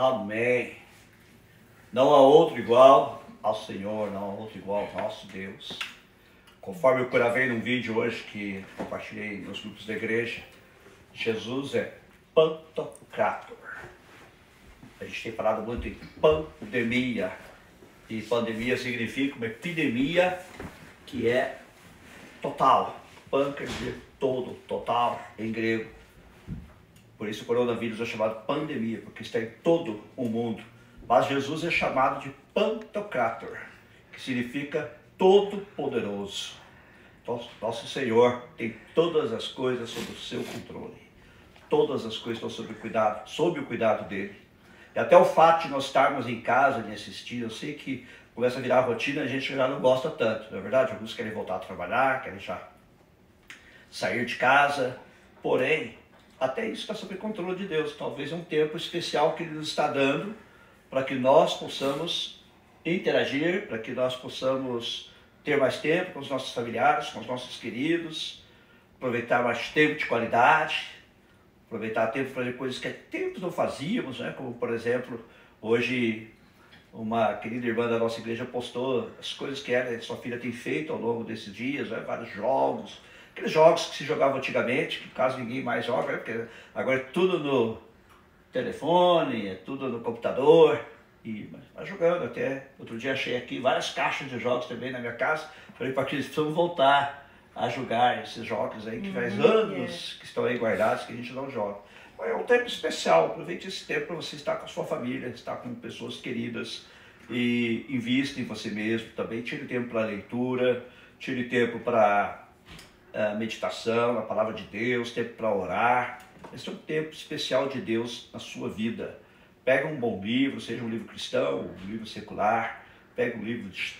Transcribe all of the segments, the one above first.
Amém. Não há outro igual ao Senhor, não há outro igual ao nosso Deus. Conforme eu gravei num vídeo hoje que compartilhei nos grupos da igreja, Jesus é Pantocrator. A gente tem falado muito em pandemia. E pandemia significa uma epidemia que é total. Quer dizer todo, total, em grego. Por isso o coronavírus é chamado pandemia, porque está em todo o mundo. Mas Jesus é chamado de Pantocrator, que significa todo-poderoso. Nosso Senhor tem todas as coisas sob o seu controle. Todas as coisas estão sob o cuidado, sob o cuidado dele. E até o fato de nós estarmos em casa nesse estilo, eu sei que começa a virar rotina, a gente já não gosta tanto, não é verdade? Alguns querem voltar a trabalhar, querem já sair de casa, porém, até isso está sob controle de Deus. Talvez um tempo especial que Ele nos está dando para que nós possamos interagir, para que nós possamos ter mais tempo com os nossos familiares, com os nossos queridos, aproveitar mais tempo de qualidade, aproveitar tempo para fazer coisas que há tempos não fazíamos, né? como por exemplo, hoje uma querida irmã da nossa igreja postou as coisas que ela e sua filha tem feito ao longo desses dias, né? vários jogos, aqueles jogos que se jogavam antigamente, que caso ninguém mais joga, né? porque agora é tudo no telefone, é tudo no computador, e vai jogando até. Outro dia achei aqui várias caixas de jogos também na minha casa, falei para eles precisamos voltar a jogar esses jogos aí que faz uhum, anos é. que estão aí guardados que a gente não joga. É um tempo especial, aproveite esse tempo para você estar com a sua família, estar com pessoas queridas e invista em você mesmo também. Tire tempo para leitura, tire tempo para uh, meditação, a palavra de Deus, tempo para orar. Esse é um tempo especial de Deus na sua vida. Pega um bom livro, seja um livro cristão, um livro secular, pega um livro de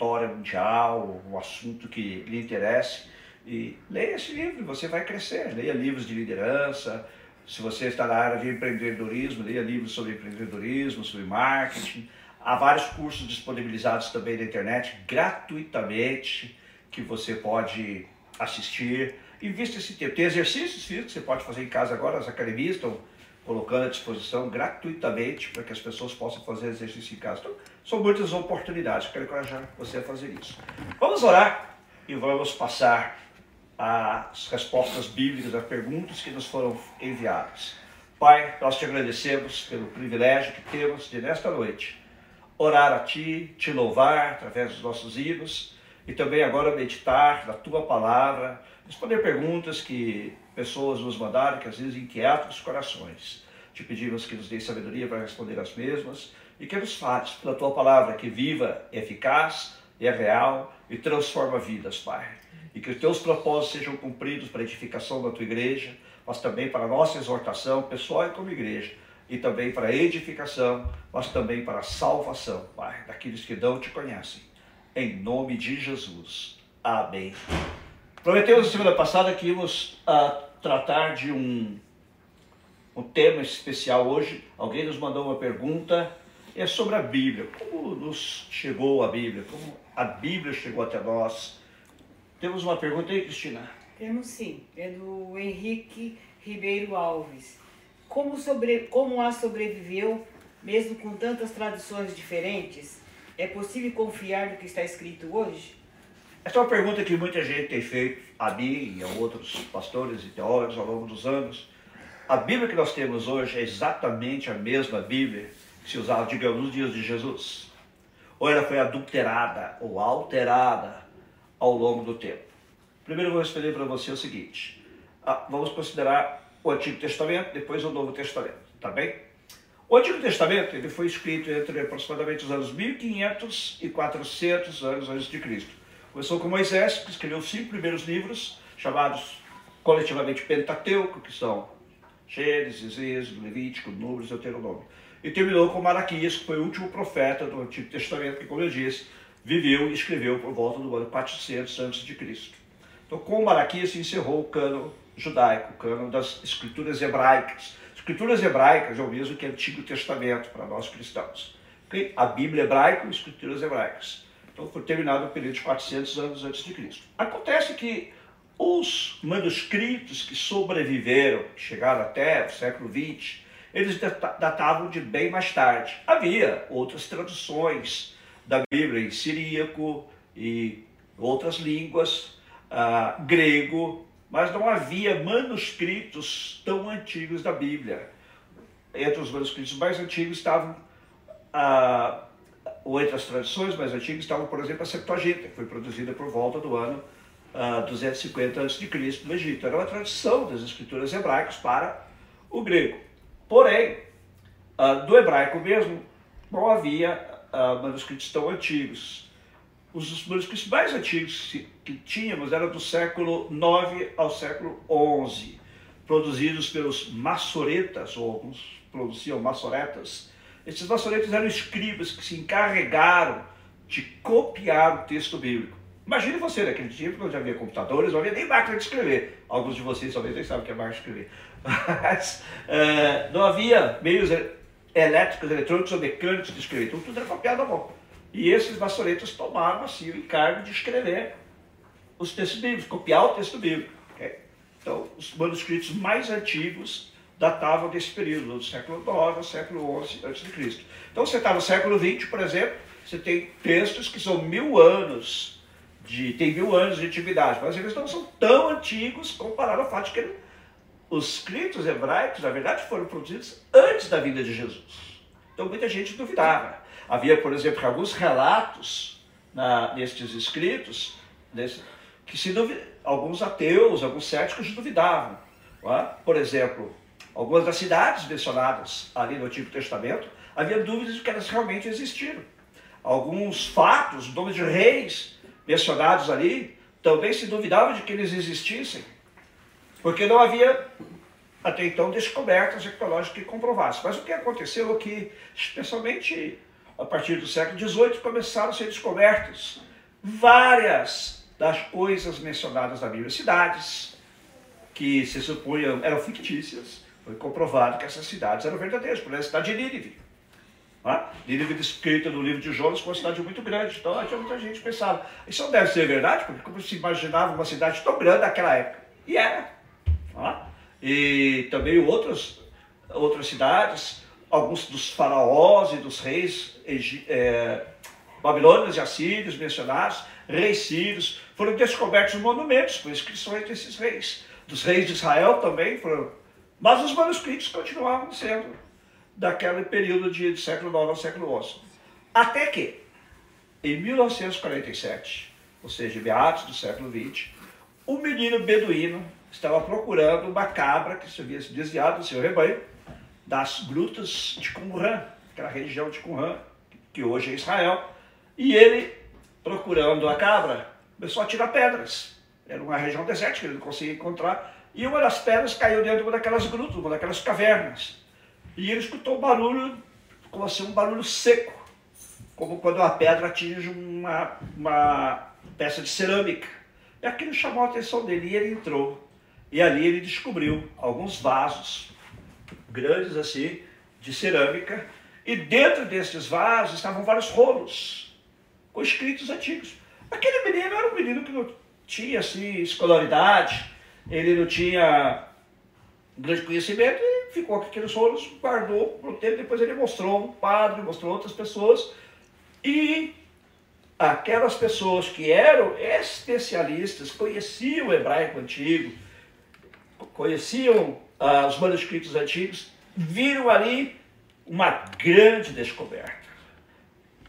história mundial, o assunto que lhe interesse. E leia esse livro, você vai crescer. Leia livros de liderança. Se você está na área de empreendedorismo, leia livros sobre empreendedorismo, sobre marketing. Há vários cursos disponibilizados também na internet, gratuitamente, que você pode assistir. Invista esse tempo. Tem exercícios físicos que você pode fazer em casa agora, as academias estão colocando à disposição gratuitamente para que as pessoas possam fazer exercício em casa. Então, são muitas oportunidades. Quero encorajar você a fazer isso. Vamos orar e vamos passar as respostas bíblicas às perguntas que nos foram enviadas. Pai, nós te agradecemos pelo privilégio que temos de, nesta noite, orar a Ti, te louvar através dos nossos hinos e também agora meditar na Tua palavra, responder perguntas que pessoas nos mandaram, que às vezes inquietam os corações. Te pedimos que nos dê sabedoria para responder as mesmas e que nos fales pela tua palavra que viva, é eficaz, é real e transforma vidas, Pai. E que os teus propósitos sejam cumpridos para a edificação da tua igreja, mas também para a nossa exortação pessoal e como igreja, e também para a edificação, mas também para a salvação, Pai, daqueles que não te conhecem. Em nome de Jesus. Amém. Prometemos na semana passada que íamos uh, tratar de um, um tema especial hoje. Alguém nos mandou uma pergunta é sobre a Bíblia. Como nos chegou a Bíblia? Como a Bíblia chegou até nós? Temos uma pergunta aí, Cristina? Temos sim. É do Henrique Ribeiro Alves. Como, sobre, como a sobreviveu, mesmo com tantas tradições diferentes? É possível confiar no que está escrito hoje? Essa é uma pergunta que muita gente tem feito a mim e a outros pastores e teólogos ao longo dos anos. A Bíblia que nós temos hoje é exatamente a mesma Bíblia que se usava, digamos, nos dias de Jesus. Ou ela foi adulterada ou alterada ao longo do tempo. Primeiro eu vou responder para você o seguinte. Ah, vamos considerar o Antigo Testamento, depois o Novo Testamento, tá bem? O Antigo Testamento ele foi escrito entre aproximadamente os anos 1500 e 400 anos antes de Cristo. Começou com Moisés, que escreveu os cinco primeiros livros, chamados coletivamente Pentateuco, que são Gênesis, Êxodo, Levítico, Números e Deuteronômio. E terminou com Malaquias, que foi o último profeta do Antigo Testamento, que, como eu disse, viveu e escreveu por volta do ano 400 a.C. Então, com Malaquias se encerrou o cano judaico, o cano das escrituras hebraicas. Escrituras hebraicas é o mesmo que Antigo Testamento para nós cristãos. Okay? A Bíblia hebraica e escrituras hebraicas. Então foi terminado o período de 400 anos antes de Cristo. Acontece que os manuscritos que sobreviveram, que chegaram até o século XX, eles datavam de bem mais tarde. Havia outras traduções da Bíblia em siríaco e outras línguas, uh, grego, mas não havia manuscritos tão antigos da Bíblia. Entre os manuscritos mais antigos estavam, uh, ou entre as tradições mais antigas, estavam, por exemplo, a Septuaginta, que foi produzida por volta do ano uh, 250 a.C. no Egito. Era uma tradição das escrituras hebraicas para o grego. Porém, uh, do hebraico mesmo, não havia uh, manuscritos tão antigos. Os manuscritos mais antigos que tínhamos eram do século 9 ao século 11, produzidos pelos maçoretas, ou alguns produziam maçoretas. Esses maçoretas eram escribas que se encarregaram de copiar o texto bíblico. Imagine você naquele tempo, não havia computadores, não havia nem máquina de escrever. Alguns de vocês talvez nem sabem o que é máquina de escrever. Mas uh, não havia meios elétricos, eletrônicos ou mecânicos de escrever. Então tudo era copiado à mão. E esses maçoretas tomaram assim o encargo de escrever os textos bíblicos, copiar o texto bíblico. Okay? Então, os manuscritos mais antigos datavam desse período, do século IX ao século XI a.C. Então, você está no século XX, por exemplo, você tem textos que são mil anos de tem mil anos de antiguidade, mas eles não são tão antigos comparado ao fato de que os escritos hebraicos, na verdade, foram produzidos antes da vinda de Jesus. Então muita gente duvidava. Havia, por exemplo, alguns relatos na, nestes escritos nesse, que se alguns ateus, alguns céticos duvidavam. É? Por exemplo, algumas das cidades mencionadas ali no Antigo Testamento, havia dúvidas de que elas realmente existiram. Alguns fatos, nomes de reis mencionados ali, também se duvidava de que eles existissem. Porque não havia até então descobertas arqueológicas que comprovassem. Mas o que aconteceu é que, especialmente a partir do século XVIII, começaram a ser descobertas várias das coisas mencionadas na Bíblia, cidades que se supunham eram fictícias. Foi comprovado que essas cidades eram verdadeiras, por exemplo, a cidade de Nínive. Né? Nínive descrita no livro de Jonas foi uma cidade muito grande, então tinha muita gente pensava, isso não deve ser verdade, porque como se imaginava uma cidade tão grande naquela época. E era. Né? E também outras, outras cidades, alguns dos faraós e dos reis é, babilônios e assírios mencionados, reis sírios, foram descobertos monumentos com inscrições desses reis. Dos reis de Israel também foram. Mas os manuscritos continuavam sendo daquele período de, século IX ao século XI. Até que, em 1947, ou seja, meados do século XX, um menino beduíno estava procurando uma cabra que se havia desviado do seu rebanho das grutas de Qumran, aquela região de Qumran, que hoje é Israel, e ele, procurando a cabra, começou a tirar pedras. Era uma região desértica, ele não conseguia encontrar, e uma das pedras caiu dentro de uma daquelas grutas, uma daquelas cavernas. E ele escutou um barulho, como assim, um barulho seco, como quando uma pedra atinge uma, uma peça de cerâmica. E aquilo chamou a atenção dele e ele entrou. E ali ele descobriu alguns vasos grandes assim, de cerâmica, e dentro desses vasos estavam vários rolos com escritos antigos. Aquele menino era um menino que não tinha assim, escolaridade, ele não tinha grande conhecimento, e ficou com aqueles rolos, guardou por um tempo, depois ele mostrou um padre, mostrou outras pessoas, e aquelas pessoas que eram especialistas, conheciam o hebraico antigo, conheciam ah, os manuscritos antigos, viram ali uma grande descoberta.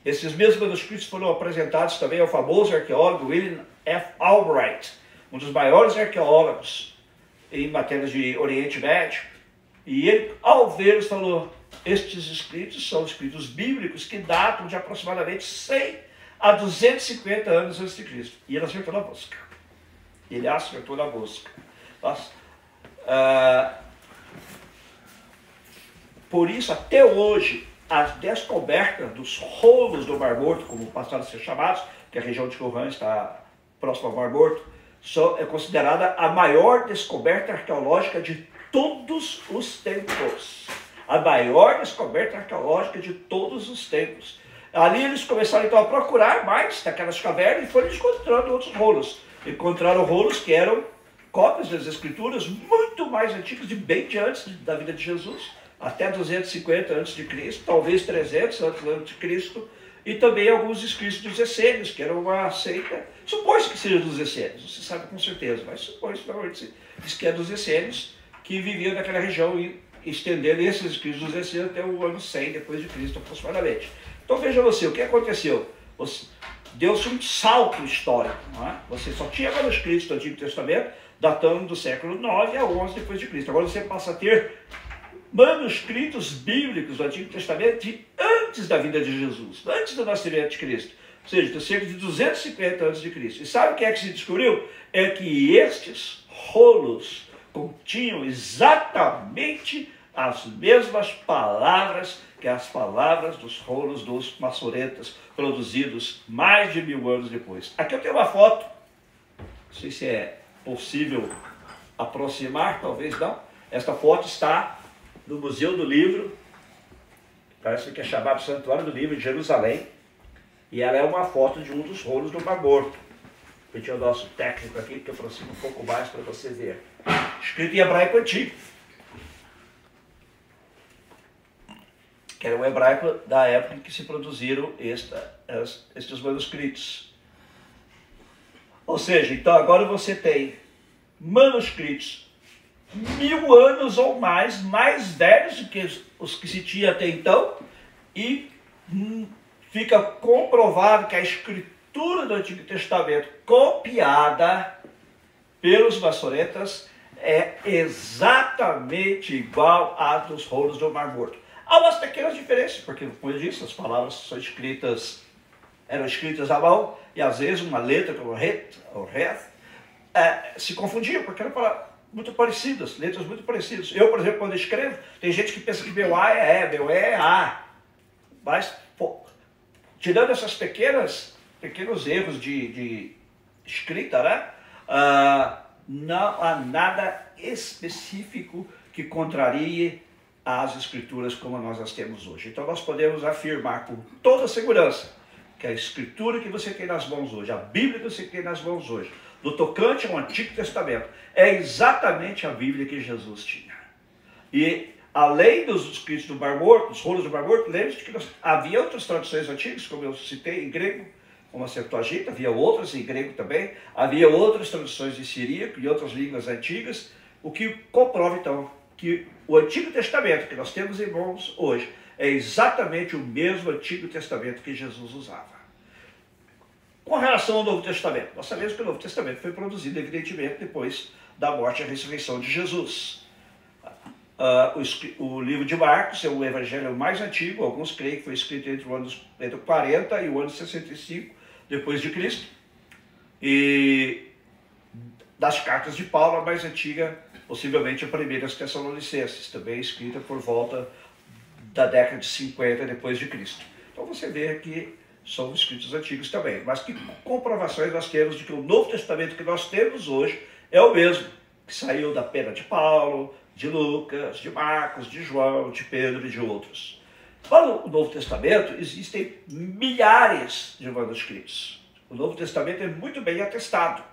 Esses mesmos manuscritos foram apresentados também ao famoso arqueólogo William F. Albright, um dos maiores arqueólogos em matérias de Oriente Médio. E ele, ao vê-los, falou: Estes escritos são escritos bíblicos que datam de aproximadamente 100 a 250 anos antes de Cristo. E ele acertou na busca. Ele acertou na busca. Nossa, ah, por isso, até hoje, as descobertas dos rolos do Mar Morto, como passaram a ser chamados, que a região de Qumran está próxima ao Mar Morto, é considerada a maior descoberta arqueológica de todos os tempos. A maior descoberta arqueológica de todos os tempos. Ali eles começaram então a procurar mais daquelas cavernas e foram encontrando outros rolos. Encontraram rolos que eram cópias das escrituras muito mais antigas de bem de antes da vida de Jesus, até 250 a.C., talvez 300 a.C., e também alguns escritos dos essênios, que era uma seita, supõe-se que seja dos essênios, se sabe com certeza, mas supõe-se que é dos essênios, que viviam naquela região e estendendo esses escritos dos essênios até o ano 100 depois de Cristo aproximadamente. Então veja você, o que aconteceu? Deu-se um salto histórico, não é? Você só tinha manuscritos do Antigo Testamento datando do século 9 a 11 depois de Cristo. Agora você passa a ter manuscritos bíblicos do Antigo Testamento de antes da vida de Jesus, antes do nascimento de Cristo. Ou seja, cerca de 250 anos de Cristo. E sabe o que é que se descobriu? É que estes rolos continham exatamente as mesmas palavras que as palavras dos rolos dos maçoretas, produzidos mais de mil anos depois. Aqui eu tenho uma foto, não sei se é possível aproximar, talvez não. Esta foto está no Museu do Livro, parece que é chamado Santuário do Livro de Jerusalém, e ela é uma foto de um dos rolos do Mar Morto. Vou pedir ao nosso técnico aqui que aproxima um pouco mais para você ver. Escrito em hebraico antigo. Que era o hebraico da época em que se produziram esta, estes manuscritos. Ou seja, então agora você tem manuscritos mil anos ou mais, mais velhos do que os que se tinha até então, e hum, fica comprovado que a escritura do Antigo Testamento, copiada pelos maçoretas, é exatamente igual à dos rolos do Mar Morto. Há umas pequenas diferenças, porque, como eu disse, as palavras são escritas, eram escritas à mão, e às vezes uma letra como ret, ou ret, é, se confundia, porque era para muito parecidas, letras muito parecidas. Eu, por exemplo, quando escrevo, tem gente que pensa que meu A é E, meu E é A. Mas, pô, tirando essas pequenas, pequenos erros de, de escrita, né? Ah, não há nada específico que contrarie as escrituras como nós as temos hoje. Então nós podemos afirmar com toda segurança que a escritura que você tem nas mãos hoje, a Bíblia que você tem nas mãos hoje, do tocante ao Antigo Testamento, é exatamente a Bíblia que Jesus tinha. E além dos escritos do Bar Morto, dos rolos do Bar Morto, lembre-se que nós, havia outras traduções antigas, como eu citei, em grego, como a Septuaginta, havia outras em grego também, havia outras traduções de siríaco e outras línguas antigas, o que comprova então que o Antigo Testamento que nós temos em mãos hoje é exatamente o mesmo Antigo Testamento que Jesus usava. Com relação ao Novo Testamento, nós sabemos que o Novo Testamento foi produzido, evidentemente, depois da morte e ressurreição de Jesus. Uh, o, o, livro de Marcos é o evangelho mais antigo, alguns creem que foi escrito entre o ano entre 40 e o ano 65 depois de Cristo. E das cartas de Paulo, a mais antiga, possivelmente a primeira das Tessalonicenses, também escrita por volta da década de 50 depois de Cristo. Então você vê que são escritos antigos também. Mas que comprovações nós temos de que o Novo Testamento que nós temos hoje é o mesmo, que saiu da pena de Paulo, de Lucas, de Marcos, de João, de Pedro e de outros. Para o Novo Testamento existem milhares de manuscritos. O Novo Testamento é muito bem atestado.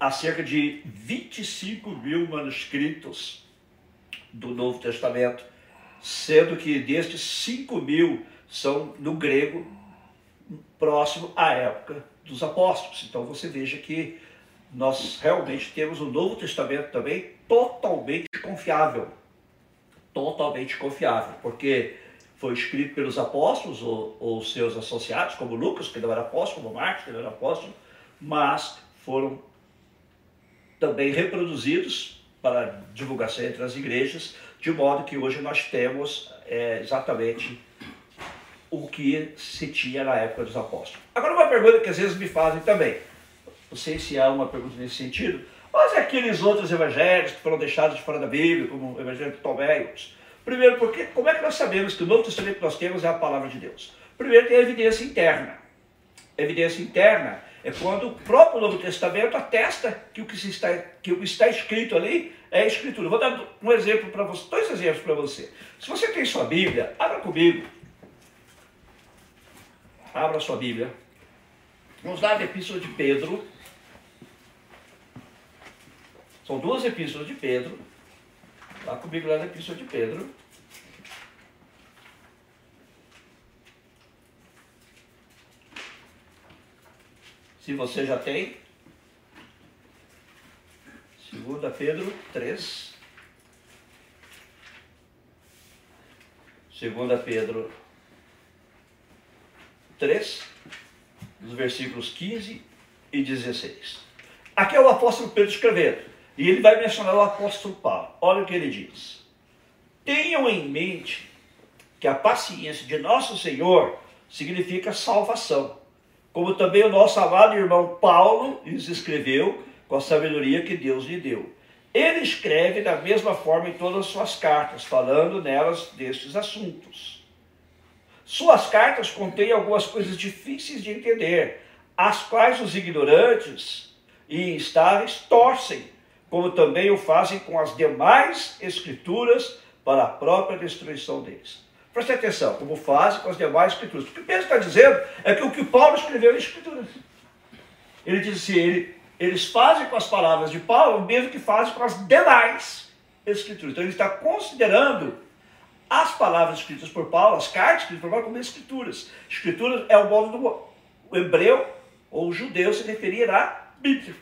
Há cerca de 25 mil manuscritos do Novo Testamento, sendo que destes 5 mil são no grego próximo à época dos apóstolos. Então você veja que nós realmente temos o Novo Testamento também totalmente confiável. Totalmente confiável, porque foi escrito pelos apóstolos ou, ou seus associados, como Lucas, que não era apóstolo, como Marcos, que não era apóstolo, mas foram também reproduzidos para divulgação entre as igrejas, de modo que hoje nós temos é, exatamente o que se tinha na época dos apóstolos. Agora, uma pergunta que às vezes me fazem também, não sei se há uma pergunta nesse sentido, mas é aqueles outros evangelhos que foram deixados de fora da Bíblia, como o evangelho de Tomé e outros. Primeiro, porque, como é que nós sabemos que o Novo Testamento que nós temos é a palavra de Deus? Primeiro, tem a evidência interna. A evidência interna é quando o próprio Novo Testamento atesta que o que, está, que o que está escrito ali é Escritura. Vou dar um exemplo para você, dois exemplos para você. Se você tem sua Bíblia, abra comigo Abra sua Bíblia. Vamos lá na Epístola de Pedro. São duas epístolas de Pedro. Vá comigo lá na Epístola de Pedro. Se você já tem. 2 Pedro 3. 2 Pedro 3, nos versículos 15 e 16. Aqui é o apóstolo Pedro escrevendo, e ele vai mencionar o apóstolo Paulo. Olha o que ele diz. Tenham em mente que a paciência de nosso Senhor significa salvação, como também o nosso amado irmão Paulo lhes escreveu com a sabedoria que Deus lhe deu. Ele escreve da mesma forma em todas as suas cartas, falando nelas destes assuntos. Suas cartas contêm algumas coisas difíceis de entender, as quais os ignorantes e instáveis torcem, como também o fazem com as demais escrituras para a própria destruição deles. Preste atenção, como fazem com as demais escrituras. O que Pedro está dizendo é que o que Paulo escreveu em escrituras. Ele diz assim, ele, eles fazem com as palavras de Paulo o mesmo que fazem com as demais escrituras. Então ele está considerando as palavras escritas por Paulo, as cartas escritas por Paulo, como escrituras. Escrituras é o modo do hebreu ou judeu se referir à Bíblia,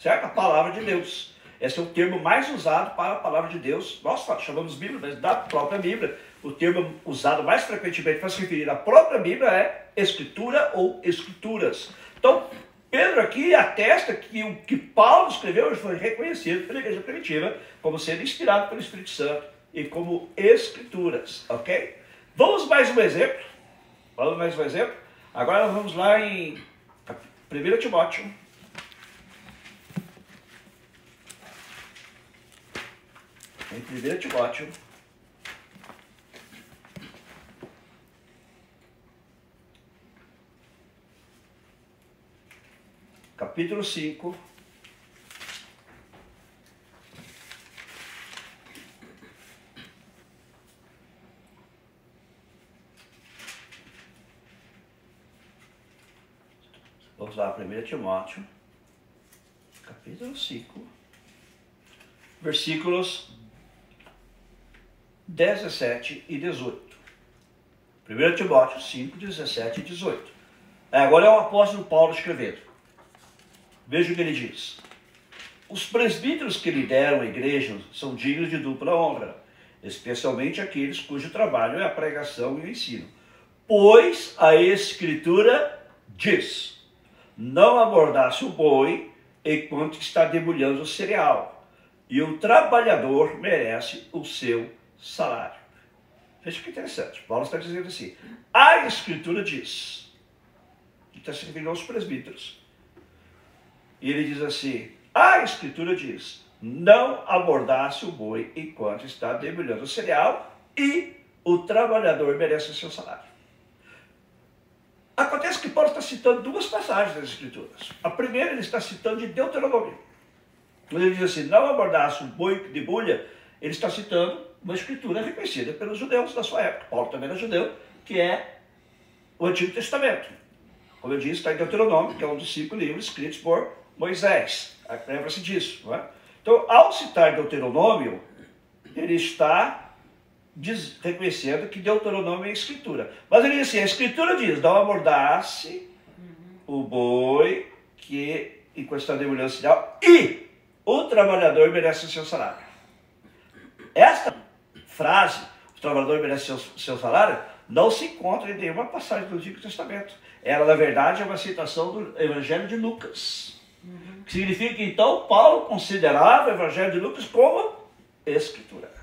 certo? A palavra de Deus. Esse é o termo mais usado para a palavra de Deus. Nós chamamos Bíblia, mas da própria Bíblia. O termo usado mais frequentemente para se referir à própria Bíblia é escritura ou escrituras. Então, Pedro aqui atesta que o que Paulo escreveu foi reconhecido pela igreja primitiva como sendo inspirado pelo Espírito Santo e como escrituras, ok? Vamos mais um exemplo. Vamos mais um exemplo. Agora vamos lá em 1 Timóteo. Em 1 Timóteo. Capítulo 5. Vamos lá, 1 Timóteo, capítulo 5, versículos 17 e 18. 1 Timóteo 5, 17 e 18. Agora é o apóstolo Paulo escrevendo. Veja o que ele diz. Os presbíteros que lideram a igreja são dignos de dupla honra, especialmente aqueles cujo trabalho é a pregação e o ensino. Pois a Escritura diz: não abordasse o boi enquanto está debulhando o cereal, e o trabalhador merece o seu salário. Veja que interessante. Paulo está dizendo assim: a Escritura diz, que está se referindo aos presbíteros, e ele diz assim: a Escritura diz, não abordasse o boi enquanto está debulhando o cereal, e o trabalhador merece o seu salário. Acontece que Paulo está citando duas passagens das Escrituras. A primeira ele está citando de Deuteronômio. Quando ele diz assim, não abordasse um boi de bulha, ele está citando uma escritura reconhecida pelos judeus da sua época. Paulo também era judeu, que é o Antigo Testamento. Como eu disse, está em Deuteronômio, que é um dos cinco livros escritos por Moisés. Lembra-se disso. Não é? Então, ao citar Deuteronômio, ele está diz, reconhecendo que Deuteronômio é a escritura. Mas ele diz assim, a escritura diz, não amordace uhum. o boi que enquanto está demolhando sinal e o trabalhador merece o seu salário. Esta frase, o trabalhador merece o seu, seu salário, não se encontra em nenhuma passagem do Antigo Testamento. Ela, na verdade, é uma citação do Evangelho de Lucas. Uhum. Que significa que então Paulo considerava o Evangelho de Lucas como escritura.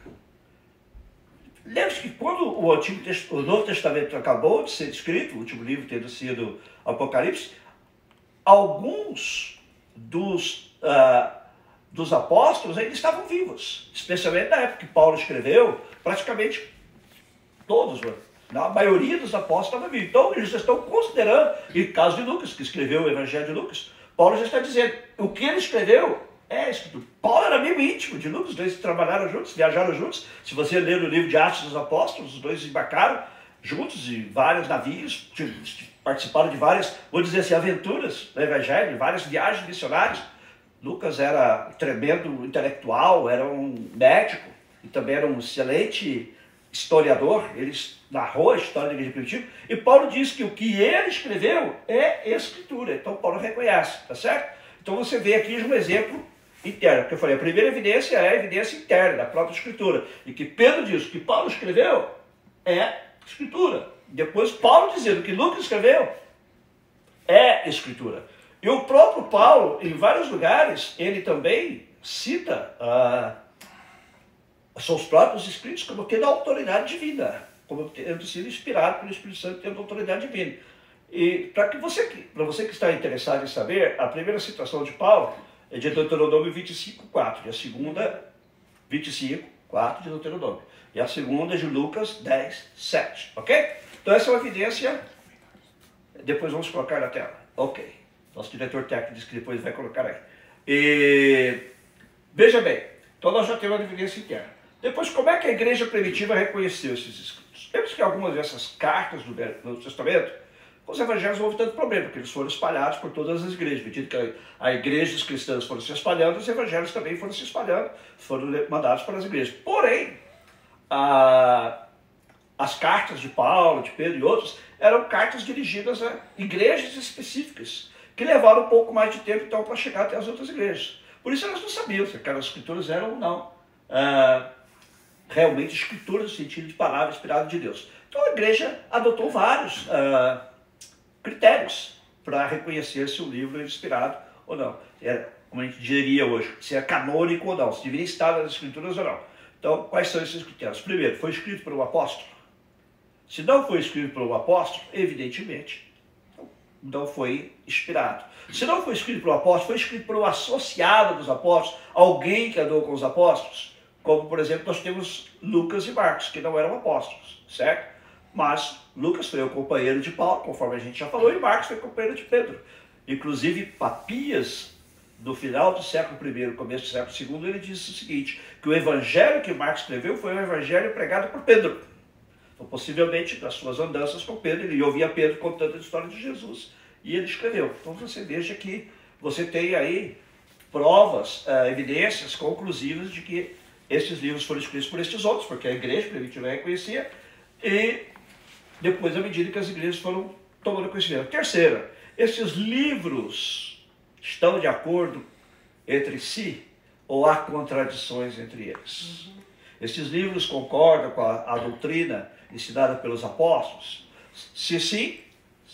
Lembre-se que quando o, Antigo, o Novo Testamento acabou de ser escrito, o último livro tendo sido Apocalipse, alguns dos, uh, dos apóstolos ainda estavam vivos, especialmente na época que Paulo escreveu, praticamente todos, a maioria dos apóstolos estava vivo. Então eles estão considerando, e caso de Lucas, que escreveu o Evangelho de Lucas, Paulo já está dizendo, o que ele escreveu é, Paulo era amigo íntimo de Lucas, os dois trabalharam juntos, viajaram juntos. Se você ler o livro de Atos dos Apóstolos, os dois embarcaram juntos em vários navios, participaram de várias, vou dizer assim, aventuras do Evangelho, várias viagens missionárias. Lucas era tremendo intelectual, era um médico, e também era um excelente historiador, ele narrou a história da igreja primitiva, e Paulo diz que o que ele escreveu é escritura. Então Paulo reconhece, tá certo? Então você vê aqui um exemplo interno, porque eu falei, a primeira evidência é a evidência interna da própria escritura, e que Pedro diz que Paulo escreveu é escritura. Depois Paulo dizendo que Lucas escreveu é escritura. E o próprio Paulo, em vários lugares, ele também cita ah, seus próprios escritos como tendo autoridade divina, como tendo sido inspirado pelo Espírito Santo, tendo autoridade divina. E para que você, para você que está interessado em saber, a primeira citação de Paulo é de Deuteronômio 25, 4, e a segunda, 25, 4 de Deuteronômio. E a segunda é de Lucas 10, 7, ok? Então essa é uma evidência, depois vamos colocar na tela. Ok. Nosso diretor técnico disse que depois vai colocar aí. E, veja bem, então nós já temos uma evidência interna. Depois, como é que a igreja primitiva reconheceu esses escritos? Temos que algumas dessas cartas do Novo Testamento, os evangelhos não houve tanto problema, porque eles foram espalhados por todas as igrejas. Medida que a igreja dos cristãos foram se espalhando, os evangelhos também foram se espalhando, foram mandados para as igrejas. Porém, a, as cartas de Paulo, de Pedro e outros eram cartas dirigidas a igrejas específicas, que levaram um pouco mais de tempo então para chegar até as outras igrejas. Por isso elas não sabiam se aquelas escrituras eram ou não ah, realmente escrituras no sentido de palavra inspirada de Deus. Então a igreja adotou vários ah, critérios para reconhecer se o livro é inspirado ou não. É, como a gente diria hoje, se é canônico ou não, se deveria estar nas escrituras ou não. Então, quais são esses critérios? Primeiro, foi escrito por um apóstolo? Se não foi escrito por um apóstolo, evidentemente, não foi inspirado. Se não foi escrito por um apóstolo, foi escrito por um associado dos apóstolos, alguém que andou com os apóstolos. Como, por exemplo, nós temos Lucas e Marcos, que não eram apóstolos, certo? Mas Lucas foi o companheiro de Paulo, conforme a gente já falou, e Marcos foi companheiro de Pedro. Inclusive, Papias, no final do século I, começo do século II, ele disse o seguinte, que o evangelho que Marcos escreveu foi um evangelho pregado por Pedro. Então, possivelmente, nas suas andanças com Pedro, ele ouvia Pedro contando a história de Jesus e ele escreveu. Então, você veja que você tem aí provas, uh, evidências conclusivas de que esses livros foram escritos por estes outros, porque a igreja primitiva reconhecia, e depois, à medida que as igrejas foram tomando conhecimento. Terceira, esses livros estão de acordo entre si ou há contradições entre eles? Uhum. Esses livros concordam com a, a doutrina ensinada pelos apóstolos? Se sim,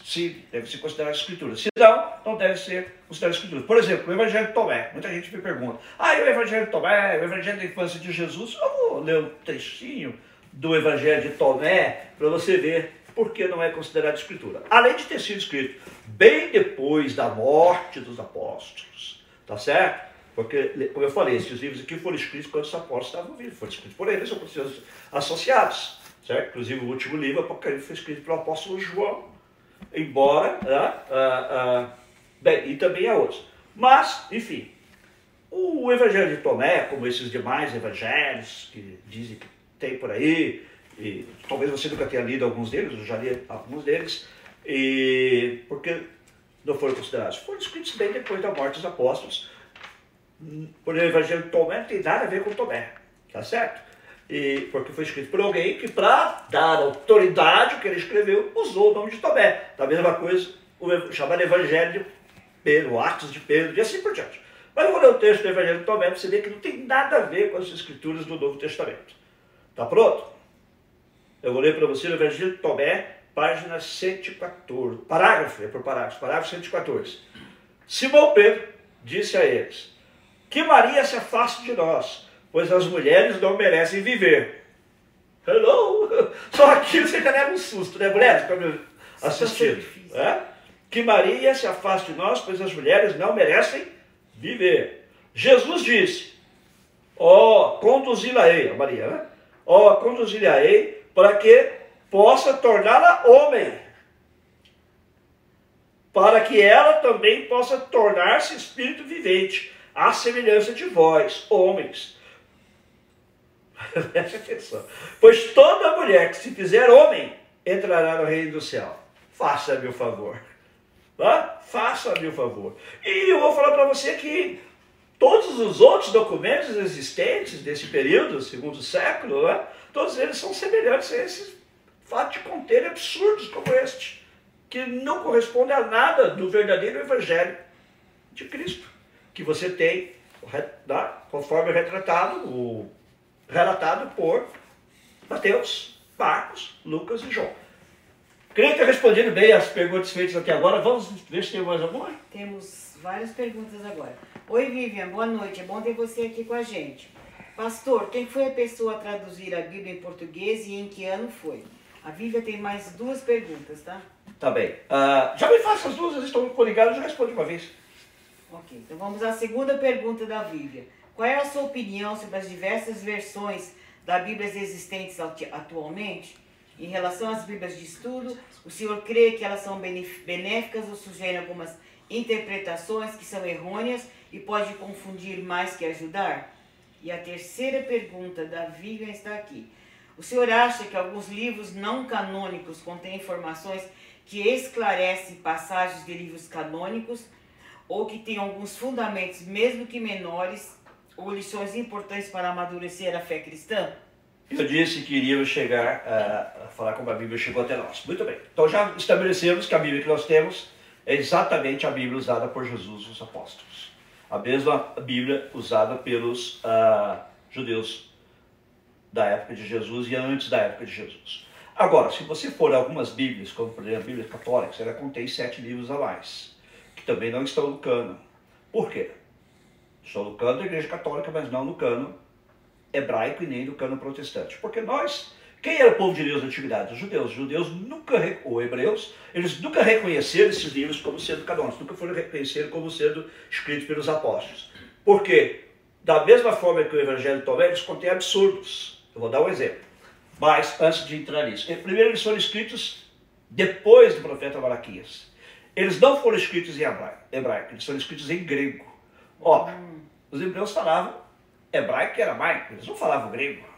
sim, deve ser considerado escritura. Se não, não deve ser considerado escritura. Por exemplo, o Evangelho de Tomé. Muita gente me pergunta, ah, e o Evangelho de Tomé, o Evangelho da infância de Jesus? Eu vou ler um trechinho do Evangelho de Tomé para você ver por que não é considerado escritura. Além de ter sido escrito bem depois da morte dos apóstolos, tá certo? Porque, como eu falei, esses livros aqui foram escritos quando os apóstolos estavam vivos, foram escritos por eles, por seus associados. Certo? Inclusive o último livro, Apocalipse, foi escrito pelo apóstolo João, embora, né, ah, ah, bem, e também há outros. Mas, enfim, o Evangelho de Tomé, como esses demais evangelhos que dizem que tem por aí, e talvez você nunca tenha lido alguns deles, eu já li alguns deles, e porque não foram considerados? Foram escritos bem depois da morte dos apóstolos. Por o Evangelho de Tomé não tem nada a ver com Tomé, tá certo? e, porque foi escrito por alguém que, para dar autoridade que ele escreveu, usou o nome de Tomé. Da mesma coisa, o chamado Evangelho de Pedro, Atos de Pedro, e assim por diante. Mas eu vou ler o texto do Evangelho de Tomé você ver que não tem nada a ver com as escrituras do Novo Testamento. Está pronto? Eu vou ler para você o Evangelho de Tomé, página 114. Parágrafo, é por parágrafo, parágrafo 114. Simão Pedro disse a eles: Que Maria se afaste de nós pois as mulheres não merecem viver. Hello! Só aqui você já leva um susto, né, mulheres, quando assistindo. É? Que Maria se afaste de nós, pois as mulheres não merecem viver. Jesus disse, ó, oh, conduzi-la-ei, a Maria, né? Ó, conduzi-la-ei para que possa torná-la homem. Para que ela também possa tornar-se espírito vivente, à semelhança de vós, homens Preste atenção. Pois toda mulher que se fizer homem entrará no reino do céu. Faça-me o favor. Faça-me o favor. E eu vou falar para você que todos os outros documentos existentes desse período, segundo século, né, todos eles são semelhantes a esse fato de conter absurdos como este, que não corresponde a nada do verdadeiro evangelho de Cristo, que você tem, né, conforme retratado, o, relatado por Mateus, Marcos, Lucas e João. Creio ter respondido bem as perguntas feitas até agora. Vamos ver se tem mais alguma? Temos várias perguntas agora. Oi, Vivian, boa noite. É bom ter você aqui com a gente. Pastor, quem foi a pessoa a traduzir a Bíblia em português e em que ano foi? A Vivian tem mais duas perguntas, tá? Tá bem. Uh, já me faça as duas, eles estão coligadas, eu já respondo uma vez. Ok, então vamos à segunda pergunta da Vivian. Qual é a sua opinião sobre as diversas versões da Bíblia existentes atualmente? Em relação às Bíblias de estudo, o senhor crê que elas são benéficas ou sugerem algumas interpretações que são errôneas e pode confundir mais que ajudar? E a terceira pergunta da Vivian está aqui. O senhor acha que alguns livros não canônicos contêm informações que esclarecem passagens de livros canônicos ou que têm alguns fundamentos, mesmo que menores, ou lições importantes para amadurecer a fé cristã? Eu disse que iríamos chegar a, a, falar como a Bíblia chegou até nós. Muito bem. Então já estabelecemos que a Bíblia que nós temos é exatamente a Bíblia usada por Jesus e os apóstolos. A mesma Bíblia usada pelos uh, judeus da época de Jesus e antes da época de Jesus. Agora, se você for a algumas Bíblias, como por exemplo a Bíblia católica, ela contém sete livros a mais, que também não estão no cano. Por quê? Estão no cano da Igreja Católica, mas não no cano hebraico e nem do cano protestante. Porque nós, quem era o povo de Deus na antiguidade? Os judeus. Os judeus nunca, ou hebreus, eles nunca reconheceram esses livros como sendo canônicos, nunca foram reconhecidos como sendo escritos pelos apóstolos. Por quê? Da mesma forma que o Evangelho também, eles contêm absurdos. Eu vou dar um exemplo. Mas, antes de entrar nisso, primeiro eles foram escritos depois do profeta Malaquias. Eles não foram escritos em hebraico, eles foram escritos em grego. Ó, os hebreus falavam hebraico e aramaico, eles não falavam grego.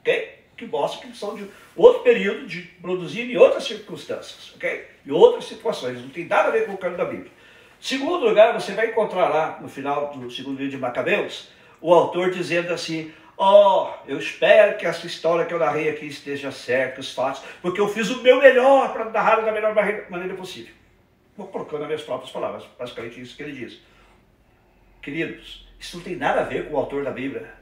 Ok? Que mostra que são de outro período de produzir em outras circunstâncias, ok? Em outras situações, não tem nada a ver com o caminho da Bíblia. Segundo lugar, você vai encontrar lá no final do segundo livro de Macabeus, o autor dizendo assim: oh, eu espero que essa história que eu narrei aqui esteja certa, os fatos, porque eu fiz o meu melhor para narrar da melhor maneira possível. Vou colocando as minhas próprias palavras, basicamente isso que ele diz. Queridos, isso não tem nada a ver com o autor da Bíblia.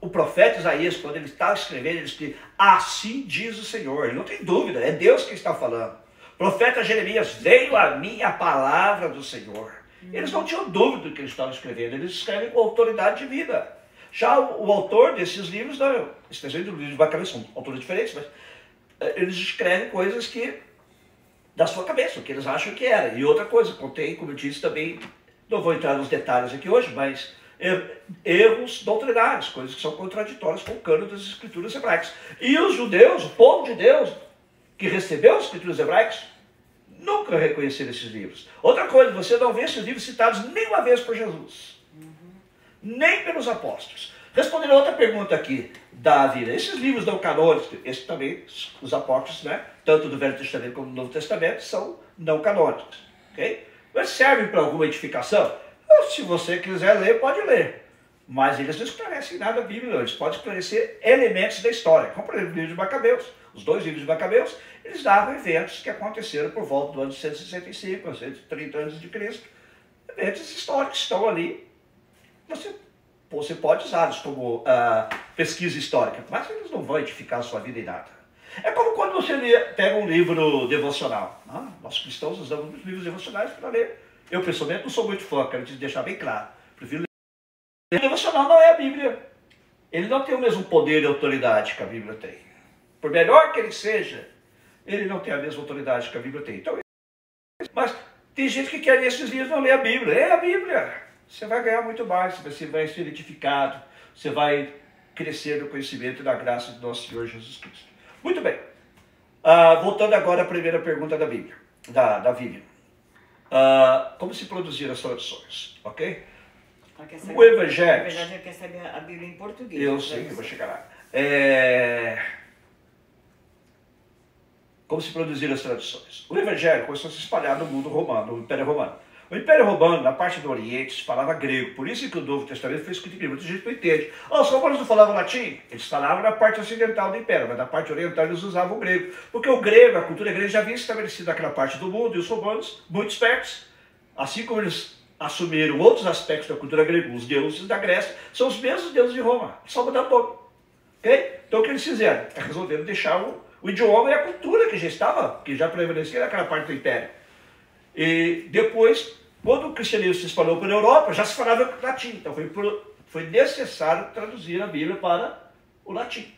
O profeta Isaías, quando ele está escrevendo, ele diz: Assim diz o Senhor. Ele não tem dúvida, é Deus que está falando. O profeta Jeremias, veio a mim a palavra do Senhor. Eles não tinham dúvida do que eles estavam escrevendo, eles escrevem com autoridade de vida. Já o, o autor desses livros, não, especialmente do livro de Bacabe, são autores diferentes, mas eh, eles escrevem coisas que da sua cabeça, o que eles acham que era. E outra coisa, contém, como eu disse também, não vou entrar nos detalhes aqui hoje, mas erros doutrinários, coisas que são contraditórias com o cano das escrituras hebraicas. E os judeus, o povo de Deus, que recebeu as escrituras hebraicas, nunca reconheceram esses livros. Outra coisa, você não vê esses livros citados nenhuma vez por Jesus, uhum. nem pelos apóstolos. Respondendo a outra pergunta aqui da vida, esses livros não canônicos, esses também, os apóstolos, né, tanto do Velho Testamento como do Novo Testamento, são não canônicos. ok? Mas servem para alguma edificação? Se você quiser ler, pode ler. Mas eles não esclarecem nada da Bíblia, eles podem esclarecer elementos da história, como por exemplo o livro de Macabeus. Os dois livros de Macabeus, eles davam eventos que aconteceram por volta do ano 165 a 130 anos de Cristo. Eventos históricos estão ali. Você, você pode usá-los como uh, pesquisa histórica, mas eles não vão edificar a sua vida em nada. É como quando você lê, pega um livro devocional. Né? Nós cristãos usamos livros devocionais para ler eu, pessoalmente, não sou muito fã, quero te deixar bem claro. Prefiro ler. O devocional não é a Bíblia. Ele não tem o mesmo poder e autoridade que a Bíblia tem. Por melhor que ele seja, ele não tem a mesma autoridade que a Bíblia tem. Então, mas tem gente que quer nesses dias não ler a Bíblia. É a Bíblia. Você vai ganhar muito mais, você vai ser edificado, você vai crescer no conhecimento e na graça do nosso Senhor Jesus Cristo. Muito bem. Uh, voltando agora à primeira pergunta da Bíblia, da, da Bíblia. Uh, como se produziram as traduções, ok? Saber, o Evangelho. Na verdade, ele quer saber a Bíblia em português. Eu sei, eu vou chegar lá. É... Como se produziram as traduções? O Evangelho começou a se espalhar no mundo romano, no Império Romano. O Império Romano, na parte do Oriente, falava grego. Por isso que o Novo Testamento foi escrito em grego. Muita gente não entende. Os romanos não falavam latim? Eles falavam na parte ocidental do Império, mas na parte oriental eles usavam o grego. Porque o grego, a cultura grega, já havia estabelecido naquela parte do mundo, e os romanos, muito espertos, assim como eles assumiram outros aspectos da cultura grega, os deuses da Grécia, são os mesmos deuses de Roma, só mudaram nome. Okay? Então o que eles fizeram? Resolveram deixar o, o idioma e a cultura que já estava, que já prevalecia naquela parte do Império. E depois, quando o cristianismo se espalhou pela Europa, já se falava latim. Então foi, foi necessário traduzir a Bíblia para o latim.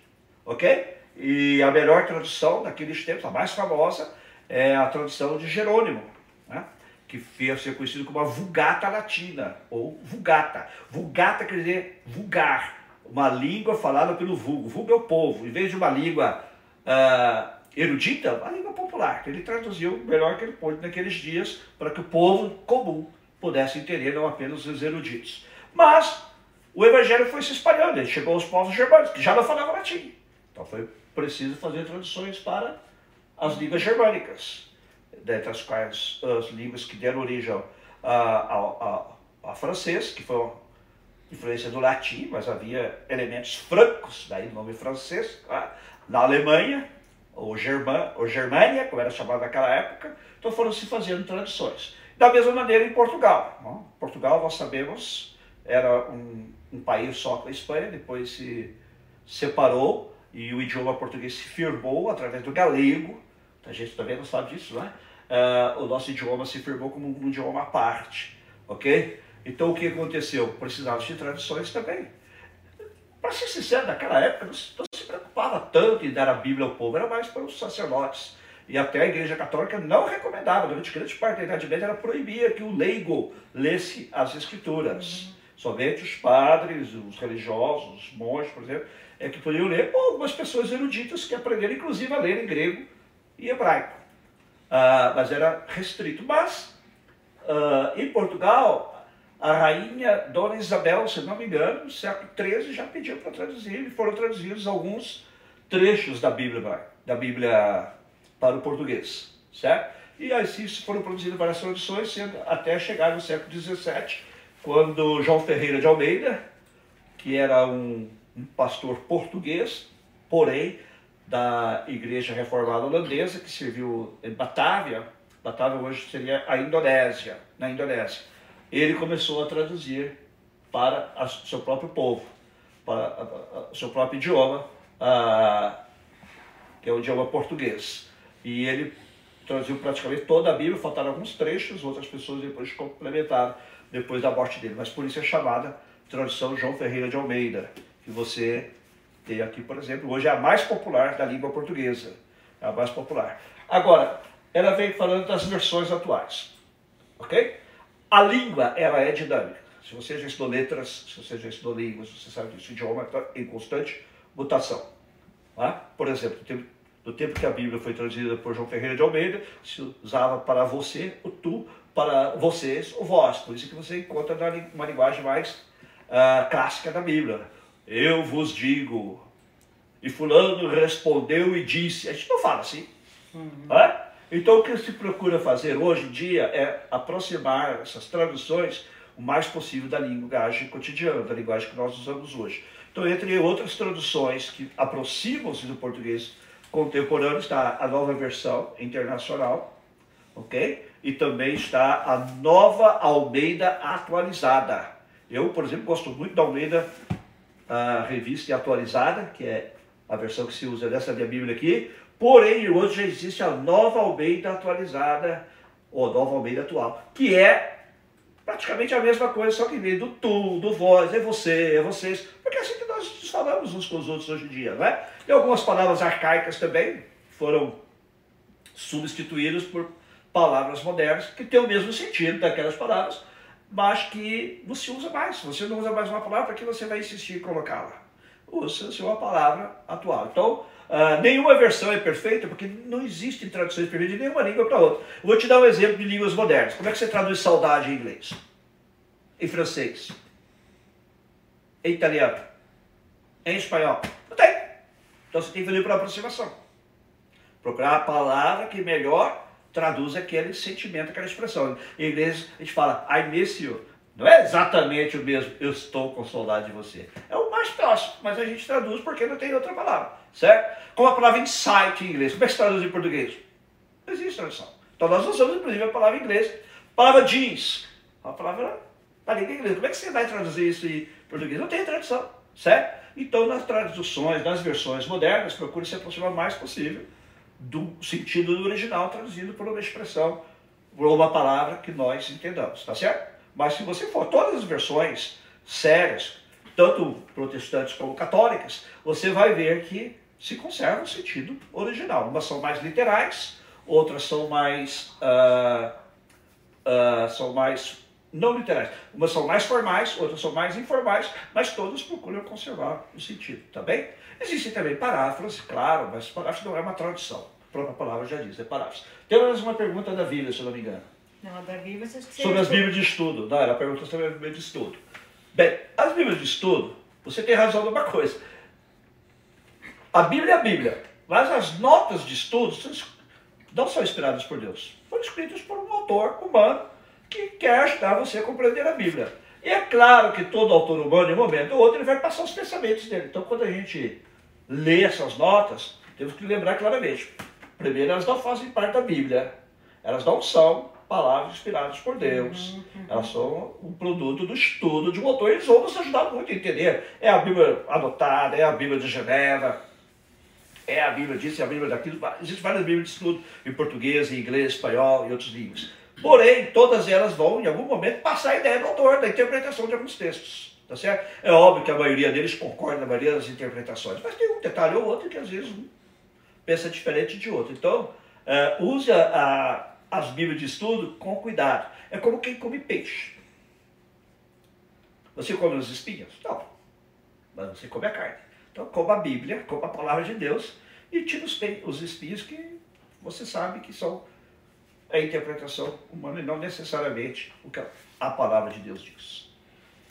Ok? E a melhor tradução daqueles tempos, a mais famosa, é a tradução de Jerônimo, né? que a ser conhecido como a Vulgata Latina, ou Vulgata. Vulgata quer dizer vulgar, uma língua falada pelo vulgo. Vulgo é o povo. Em vez de uma língua uh, erudita, uma língua popular. Ele traduziu melhor que ele pôde naqueles dias para que o povo comum pudesse entender, não apenas os eruditos. Mas o evangelho foi se espalhando, ele chegou aos povos germânicos, que já não falavam latim. Então foi preciso fazer traduções para as línguas germânicas, dentre as quais as línguas que deram origem ao, francês, que foi uma influência do latim, mas havia elementos francos, daí o nome francês, na Alemanha, ou, ou Germânia, como era chamado naquela época, então foram se fazendo tradições. Da mesma maneira em Portugal. Não? Portugal, nós sabemos, era um, um país só com a Espanha, depois se separou e o idioma português se firmou através do galego. A gente também não sabe disso, né? Uh, o nosso idioma se firmou como um idioma à parte, ok? Então o que aconteceu? Precisava de tradições também. Para ser sincero, naquela época não se, não se preocupava tanto em dar a Bíblia ao povo, era mais para os sacerdotes. E até a Igreja Católica não recomendava, durante grande parte da Idade Média, ela proibia que o leigo lesse as Escrituras. Uhum. Somente os padres, os religiosos, os monges, por exemplo, é que podiam ler, ou algumas pessoas eruditas que aprenderam, inclusive, a ler em grego e hebraico. Uh, mas era restrito. Mas, uh, em Portugal, a rainha Dona Isabel, se não me engano, no século XIII, já pediu para traduzir, e foram traduzidos alguns trechos da Bíblia, da Bíblia para o português, certo? E assim foram produzidas várias traduções, até chegar no século XVII, quando João Ferreira de Almeida, que era um, um pastor português, porém da Igreja Reformada Holandesa, que serviu em Batávia, Batávia hoje seria a Indonésia, na Indonésia ele começou a traduzir para o seu próprio povo, para o seu próprio idioma, que é o idioma português. E ele traduziu praticamente toda a Bíblia, faltaram alguns trechos, outras pessoas depois complementaram depois da morte dele. Mas por isso é chamada tradução João Ferreira de Almeida, que você tem aqui, por exemplo, hoje é a mais popular da língua portuguesa. É a mais popular. Agora, ela vem falando das versões atuais. Ok? A língua, ela é dinâmica. Se você já estudou letras, se você já estudou línguas, você sabe que o idioma está em constante mutação. Tá? Por exemplo, no tempo, que a Bíblia foi traduzida por João Ferreira de Almeida, se usava para você o tu, para vocês o vós. Por isso que você encontra uma linguagem mais uh, clássica da Bíblia. Eu vos digo, e fulano respondeu e disse. A gente não fala assim. Uhum. Tá? Então, o que se procura fazer hoje em dia é aproximar essas traduções o mais possível da linguagem cotidiana, da linguagem que nós usamos hoje. Então, entre outras traduções que aproximam-se do português contemporâneo, está a nova versão internacional, ok? E também está a nova Almeida atualizada. Eu, por exemplo, gosto muito da Almeida a revista atualizada, que é a versão que se usa dessa minha Bíblia aqui, Porém, hoje já existe a nova Almeida atualizada, ou nova Almeida atual, que é praticamente a mesma coisa, só que vem do tu, do vós, é você, é vocês. Porque é assim que nós falamos uns com os outros hoje em dia, não é? E algumas palavras arcaicas também foram substituídas por palavras modernas que têm o mesmo sentido daquelas palavras, mas que não se usa mais. Você não usa mais uma palavra, que você vai insistir em colocá-la? Usa-se uma palavra atual. Então, Uh, nenhuma versão é perfeita, porque não existe traduções perfeitas de nenhuma língua para outra. Vou te dar um exemplo de línguas modernas. Como é que você traduz saudade em inglês? Em francês? Em italiano? Em espanhol? Não tem. Então você tem que fazer para aproximação. Procurar a palavra que melhor traduz aquele sentimento, aquela expressão. Em inglês a gente fala I miss you. Não é exatamente o mesmo, eu estou com saudade de você. É mas a gente traduz porque não tem outra palavra, certo? Como a palavra insight em inglês. Como é que se traduz em português? Não existe tradução. Então nós usamos, inclusive, a palavra em inglês. A palavra jeans. A palavra da língua inglesa. Como é que você vai traduzir isso em português? Não tem tradução, certo? Então, nas traduções, nas versões modernas, procure se aproximar o mais possível do sentido do original, traduzido por uma expressão, por uma palavra que nós entendamos, tá certo? Mas se você for todas as versões sérias, tanto protestantes como católicas, você vai ver que se conserva o sentido original. Umas são mais literais, outras são mais, uh, uh, são mais não literais. Umas são mais formais, outras são mais informais, mas todas procuram conservar o sentido, tá bem? Existem também paráfrases, claro, mas paráfrase não é uma tradução. A própria palavra já diz, é paráfrase. Tem mais uma pergunta da Bíblia, se eu não me engano. Não, da Bíblia você Sobre as Bíblias de estudo. Não, ela perguntou sobre as Bíblias de estudo. Bem, as Bíblias de estudo, você tem razão numa coisa. A Bíblia é a Bíblia, mas as notas de estudo não são inspiradas por Deus. Foram escritas por um autor humano que quer ajudar você a compreender a Bíblia. E é claro que todo autor humano, em um momento ou outro, ele vai passar os pensamentos dele. Então, quando a gente lê essas notas, temos que lembrar claramente. Primeiro, elas não fazem parte da Bíblia. Elas não são palavras inspiradas por Deus. Uhum, uhum. Elas são um produto do estudo de um autor. Eles vão nos ajudar muito a entender. É a Bíblia anotada, é a Bíblia de Geneva, é a Bíblia disso, é a Bíblia daquilo. Existem várias Bíblias de estudo em português, em inglês, espanhol e outros línguas. Porém, todas elas vão, em algum momento, passar a ideia do autor, da interpretação de alguns textos. Tá certo? É óbvio que a maioria deles concorda na maioria das interpretações, mas tem um detalhe ou outro que às vezes um pensa diferente de outro. Então, uh, use a, a, as Bíblias de estudo com cuidado. É como quem come peixe. Você come os espinhos? Não. Mas você come a carne. Então, coma a Bíblia, coma a palavra de Deus e tira os, os espinhos que você sabe que são a interpretação humana e não necessariamente o que a palavra de Deus diz.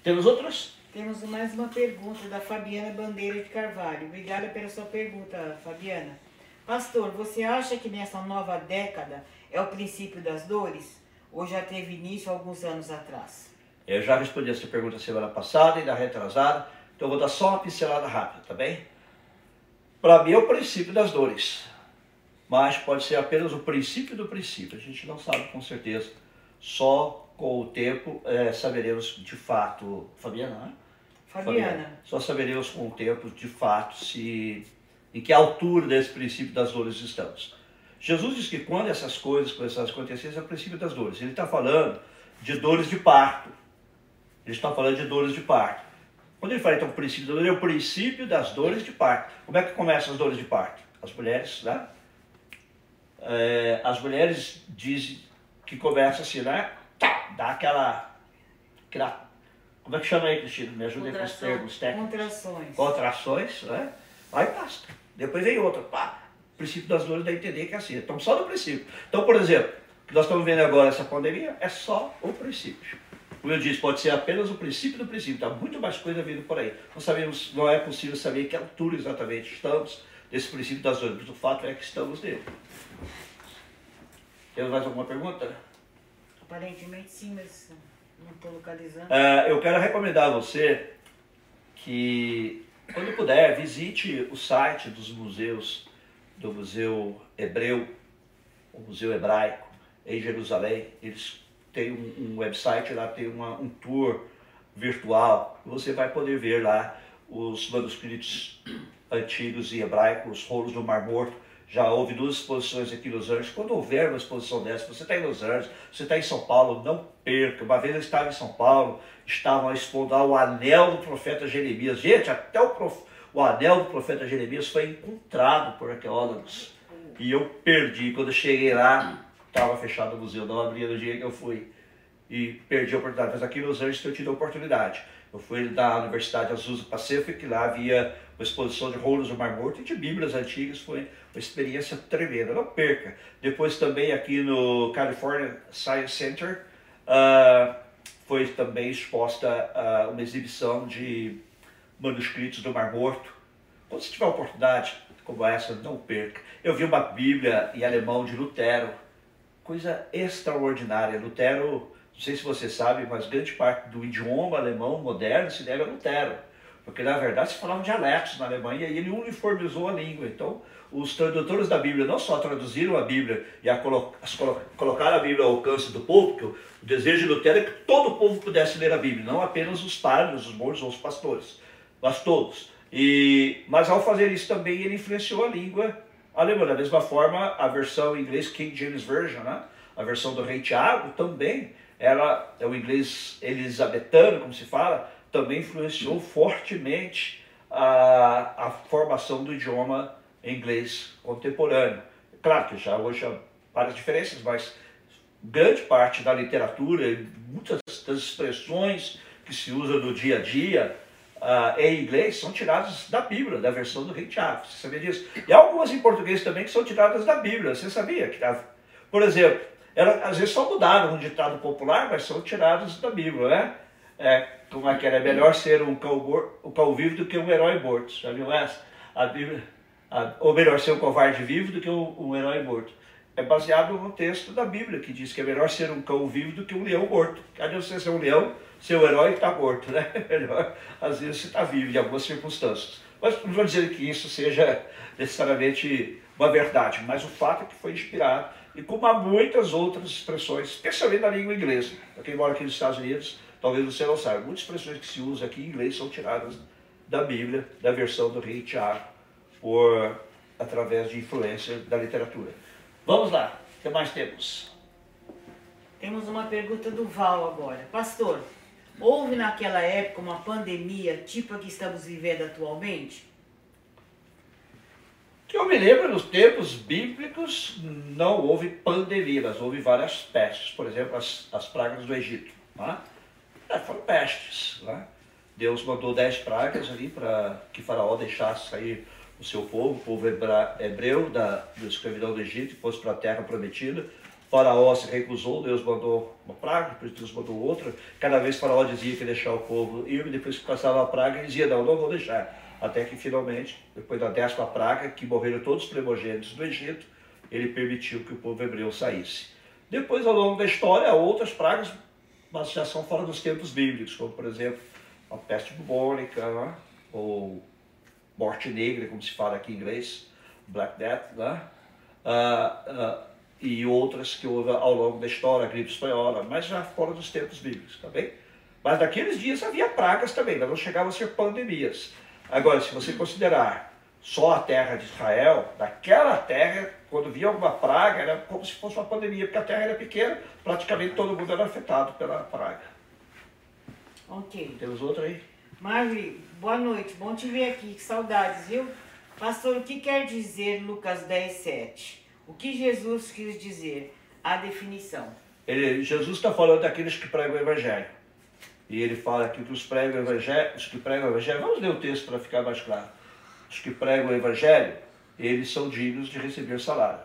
Temos outras? Temos mais uma pergunta da Fabiana Bandeira de Carvalho. Obrigada pela sua pergunta, Fabiana. Pastor, você acha que nessa nova década é o princípio das dores? Ou já teve início alguns anos atrás? Eu já respondi essa pergunta semana passada e da retrasada, então vou dar só uma pincelada rápida, tá bem? Para mim é o princípio das dores mas pode ser apenas o princípio do princípio. A gente não sabe com certeza. Só com o tempo é, saberemos de fato. Fabiana, né? Fabiana. Fabiana. Só saberemos com o tempo de fato se em que altura desse princípio das dores estamos. Jesus diz que quando essas coisas começaram a acontecer, é o princípio das dores. Ele está falando de dores de parto. Ele está falando de dores de parto. Quando ele fala então o princípio da dor, é o princípio das dores de parto. Como é que começam as dores de parto? As mulheres, né? é, as mulheres dizem que começa assim, né? Tá, dá aquela, aquela. Como é que chama aí, Cristina? Me ajuda com os termos técnicos. Contrações. Contrações, né? Aí basta. Depois vem outra. Pá, princípio das dores dá a entender que é assim. Então, só no princípio. Então, por exemplo, nós estamos vendo agora, essa pandemia, é só o princípio. Como eu disse, pode ser apenas o princípio do princípio. Está muito mais coisa vindo por aí. Não sabemos, não é possível saber que altura exatamente estamos desse princípio das dores. O fato é que estamos nele. Tem mais alguma pergunta? Aparentemente sim, mas não estou localizando. Uh, eu quero recomendar a você que, quando puder, visite o site dos museus, do Museu Hebreu, o Museu Hebraico, em Jerusalém. Eles têm um, um website lá, tem uma, um tour virtual. Você vai poder ver lá os manuscritos antigos e hebraicos, os rolos do Mar Morto já houve duas exposições aqui em Los Angeles. Quando houver uma exposição dessa, você está em Los Angeles, você está em São Paulo, não perca. Uma vez eu estava em São Paulo, estavam expondo o anel do profeta Jeremias. Gente, até o, prof... o anel do profeta Jeremias foi encontrado por arqueólogos. E eu perdi. Quando eu cheguei lá, estava fechado o museu, não abria no dia que eu fui. E perdi a oportunidade. Mas aqui em Los Angeles eu tive a oportunidade. Eu fui da Universidade Azusa Pacific, lá havia uma exposição de rolos do Mar Morto e de Bíblias antigas. Foi uma experiência tremenda, não perca. Depois também aqui no California Science Center uh, foi também exposta uh, uma exibição de manuscritos do Mar Morto. Quando você tiver oportunidade como essa, não perca. Eu vi uma Bíblia em alemão de Lutero, coisa extraordinária. Lutero, não sei se você sabe, mas grande parte do idioma alemão moderno se deve a Lutero. Porque na verdade se falavam dialetos na Alemanha e ele uniformizou a língua. Então, os tradutores da Bíblia não só traduziram a Bíblia e a colo colocaram a Bíblia ao alcance do povo, porque o desejo de Lutero é que todo o povo pudesse ler a Bíblia, não apenas os padres, os mortos ou os pastores, mas todos. E, mas ao fazer isso também ele influenciou a língua alemã. Da mesma forma, a versão em inglês King James Version, né? a versão do rei Tiago também, ela é o inglês elisabetano, como se fala, também influenciou fortemente a, a formação do idioma inglês contemporâneo. Claro que já hoje há várias diferenças, mas grande parte da literatura, muitas das expressões que se usam no dia a dia uh, em inglês são tiradas da Bíblia, da versão do Rei Tiago. Você sabia disso? E algumas em português também que são tiradas da Bíblia. Você sabia que, por exemplo, ela, às vezes só mudaram um ditado popular, mas são tirados da Bíblia, né? É, como é que era? É melhor ser um cão, um cão vivo do que um herói morto. Já viu essa? A Bíblia ou melhor, ser um covarde vivo do que um, um herói morto. É baseado no texto da Bíblia, que diz que é melhor ser um cão vivo do que um leão morto. Cadê você ser um leão, seu herói está morto, né? Melhor, às vezes, você está vivo em algumas circunstâncias. Mas não vou dizer que isso seja necessariamente uma verdade, mas o fato é que foi inspirado, e como há muitas outras expressões, especialmente na língua inglesa. Para quem mora aqui nos Estados Unidos, talvez você não saiba, muitas expressões que se usam aqui em inglês são tiradas da Bíblia, da versão do rei Tiago por através de influência da literatura. Vamos lá, o que mais temos? Temos uma pergunta do Val agora. Pastor, houve naquela época uma pandemia tipo a que estamos vivendo atualmente? Que eu me lembro, nos tempos bíblicos não houve pandemia, mas houve várias pestes. Por exemplo, as, as pragas do Egito. Tá? É, foram pestes. Né? Deus mandou dez pragas ali para que Faraó deixasse sair o seu povo, o povo hebreu da, da escravidão do Egito, e fosse para a terra prometida. Faraó se recusou, Deus mandou uma praga, depois Deus mandou outra. Cada vez Faraó dizia que ia deixar o povo ir, e depois que passava a praga, ele dizia, não, não vou deixar. Até que finalmente, depois da décima praga, que morreram todos os primogênitos do Egito, ele permitiu que o povo hebreu saísse. Depois, ao longo da história, outras pragas, mas já são fora dos tempos bíblicos, como por exemplo a peste bubônica, né? ou morte negra, como se fala aqui em inglês, Black Death, né? Uh, uh, e outras que houve ao longo da história, a gripe espanhola, mas já fora dos tempos bíblicos, tá bem? Mas naqueles dias havia pragas também, mas não chegavam a ser pandemias. Agora, se você considerar só a terra de Israel, daquela terra, quando via alguma praga, era como se fosse uma pandemia, porque a terra era pequena, praticamente todo mundo era afetado pela praga. Ok. Temos outra aí? Marli, boa noite, bom te ver aqui, que saudades, viu? Pastor, o que quer dizer Lucas 10, 7? O que Jesus quis dizer? A definição. Ele, Jesus está falando daqueles que pregam o Evangelho. E ele fala aqui que os, pregam evangelho, os que pregam o Evangelho, vamos ler o texto para ficar mais claro. Os que pregam o Evangelho, eles são dignos de receber salário.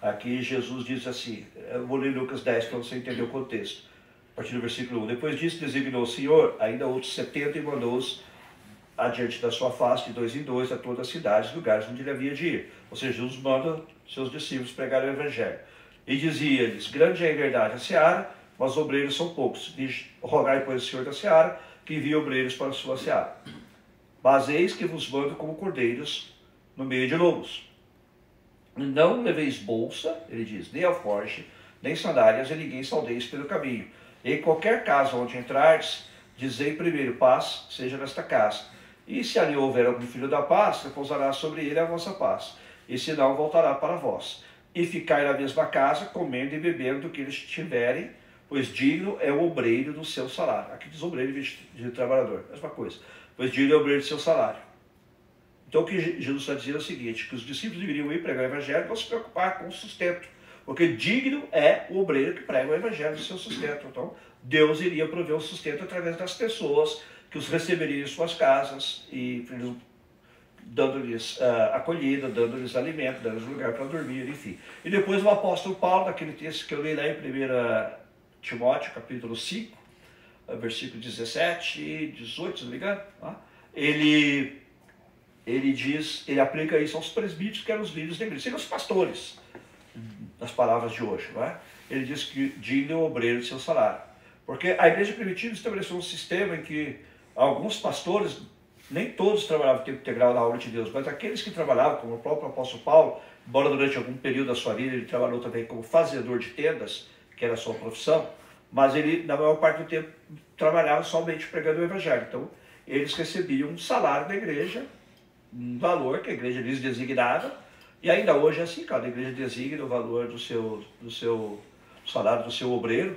Aqui Jesus diz assim, eu vou ler Lucas 10 para você entender o contexto a partir do versículo 1. Depois disso, designou o Senhor ainda outros setenta e mandou-os adiante da sua face, de dois em dois, a todas as cidades, lugares onde ele havia de ir. Ou seja, Jesus manda seus discípulos pregar o Evangelho. E dizia-lhes: Grande é a verdade a seara, mas obreiros são poucos. Diz, rogai, pois, o Senhor da seara, que envie obreiros para a sua seara. Mas eis que vos mando como cordeiros no meio de lobos. Não leveis bolsa, ele diz, nem alforje, nem sandálias, e ninguém saudeis pelo caminho em qualquer casa onde entrares, dizei primeiro, paz seja nesta casa. E se ali houver algum filho da paz, repousará sobre ele a vossa paz. E se não, voltará para vós. E ficai na mesma casa, comendo e bebendo do que eles tiverem, pois digno é o obreiro do seu salário. Aqui diz obreiro de trabalhador, mesma coisa. Pois digno é o obreiro do seu salário. Então o que Jesus está dizendo é o seguinte, que os discípulos deveriam ir pregar o evangelho e não se preocupar com o sustento porque digno é o obreiro que prega o evangelho do seu sustento. Então, Deus iria prover o sustento através das pessoas que os receberiam em suas casas e dando-lhes uh, acolhida, dando-lhes alimento, dando-lhes lugar para dormir, enfim. E depois o apóstolo Paulo, naquele texto que eu li lá em 1 Timóteo, capítulo 5, ah, versículo 17 e 18, se não me engano, tá? ele, ele diz, ele aplica isso aos presbíteros, que eram os líderes da igreja, seriam os pastores nas palavras de hoje, não é? Ele diz que digne o obreiro de seu salário. Porque a igreja primitiva estabeleceu um sistema em que alguns pastores, nem todos trabalhavam tempo integral na obra de Deus, mas aqueles que trabalhavam, como o próprio apóstolo Paulo, embora durante algum período da sua vida ele trabalhou também como fazedor de tendas, que era a sua profissão, mas ele, na maior parte do tempo, trabalhava somente pregando o evangelho. Então, eles recebiam um salário da igreja, um valor que a igreja lhes designava, e ainda hoje é assim, cada igreja designa o valor do seu, do seu salário do seu obreiro,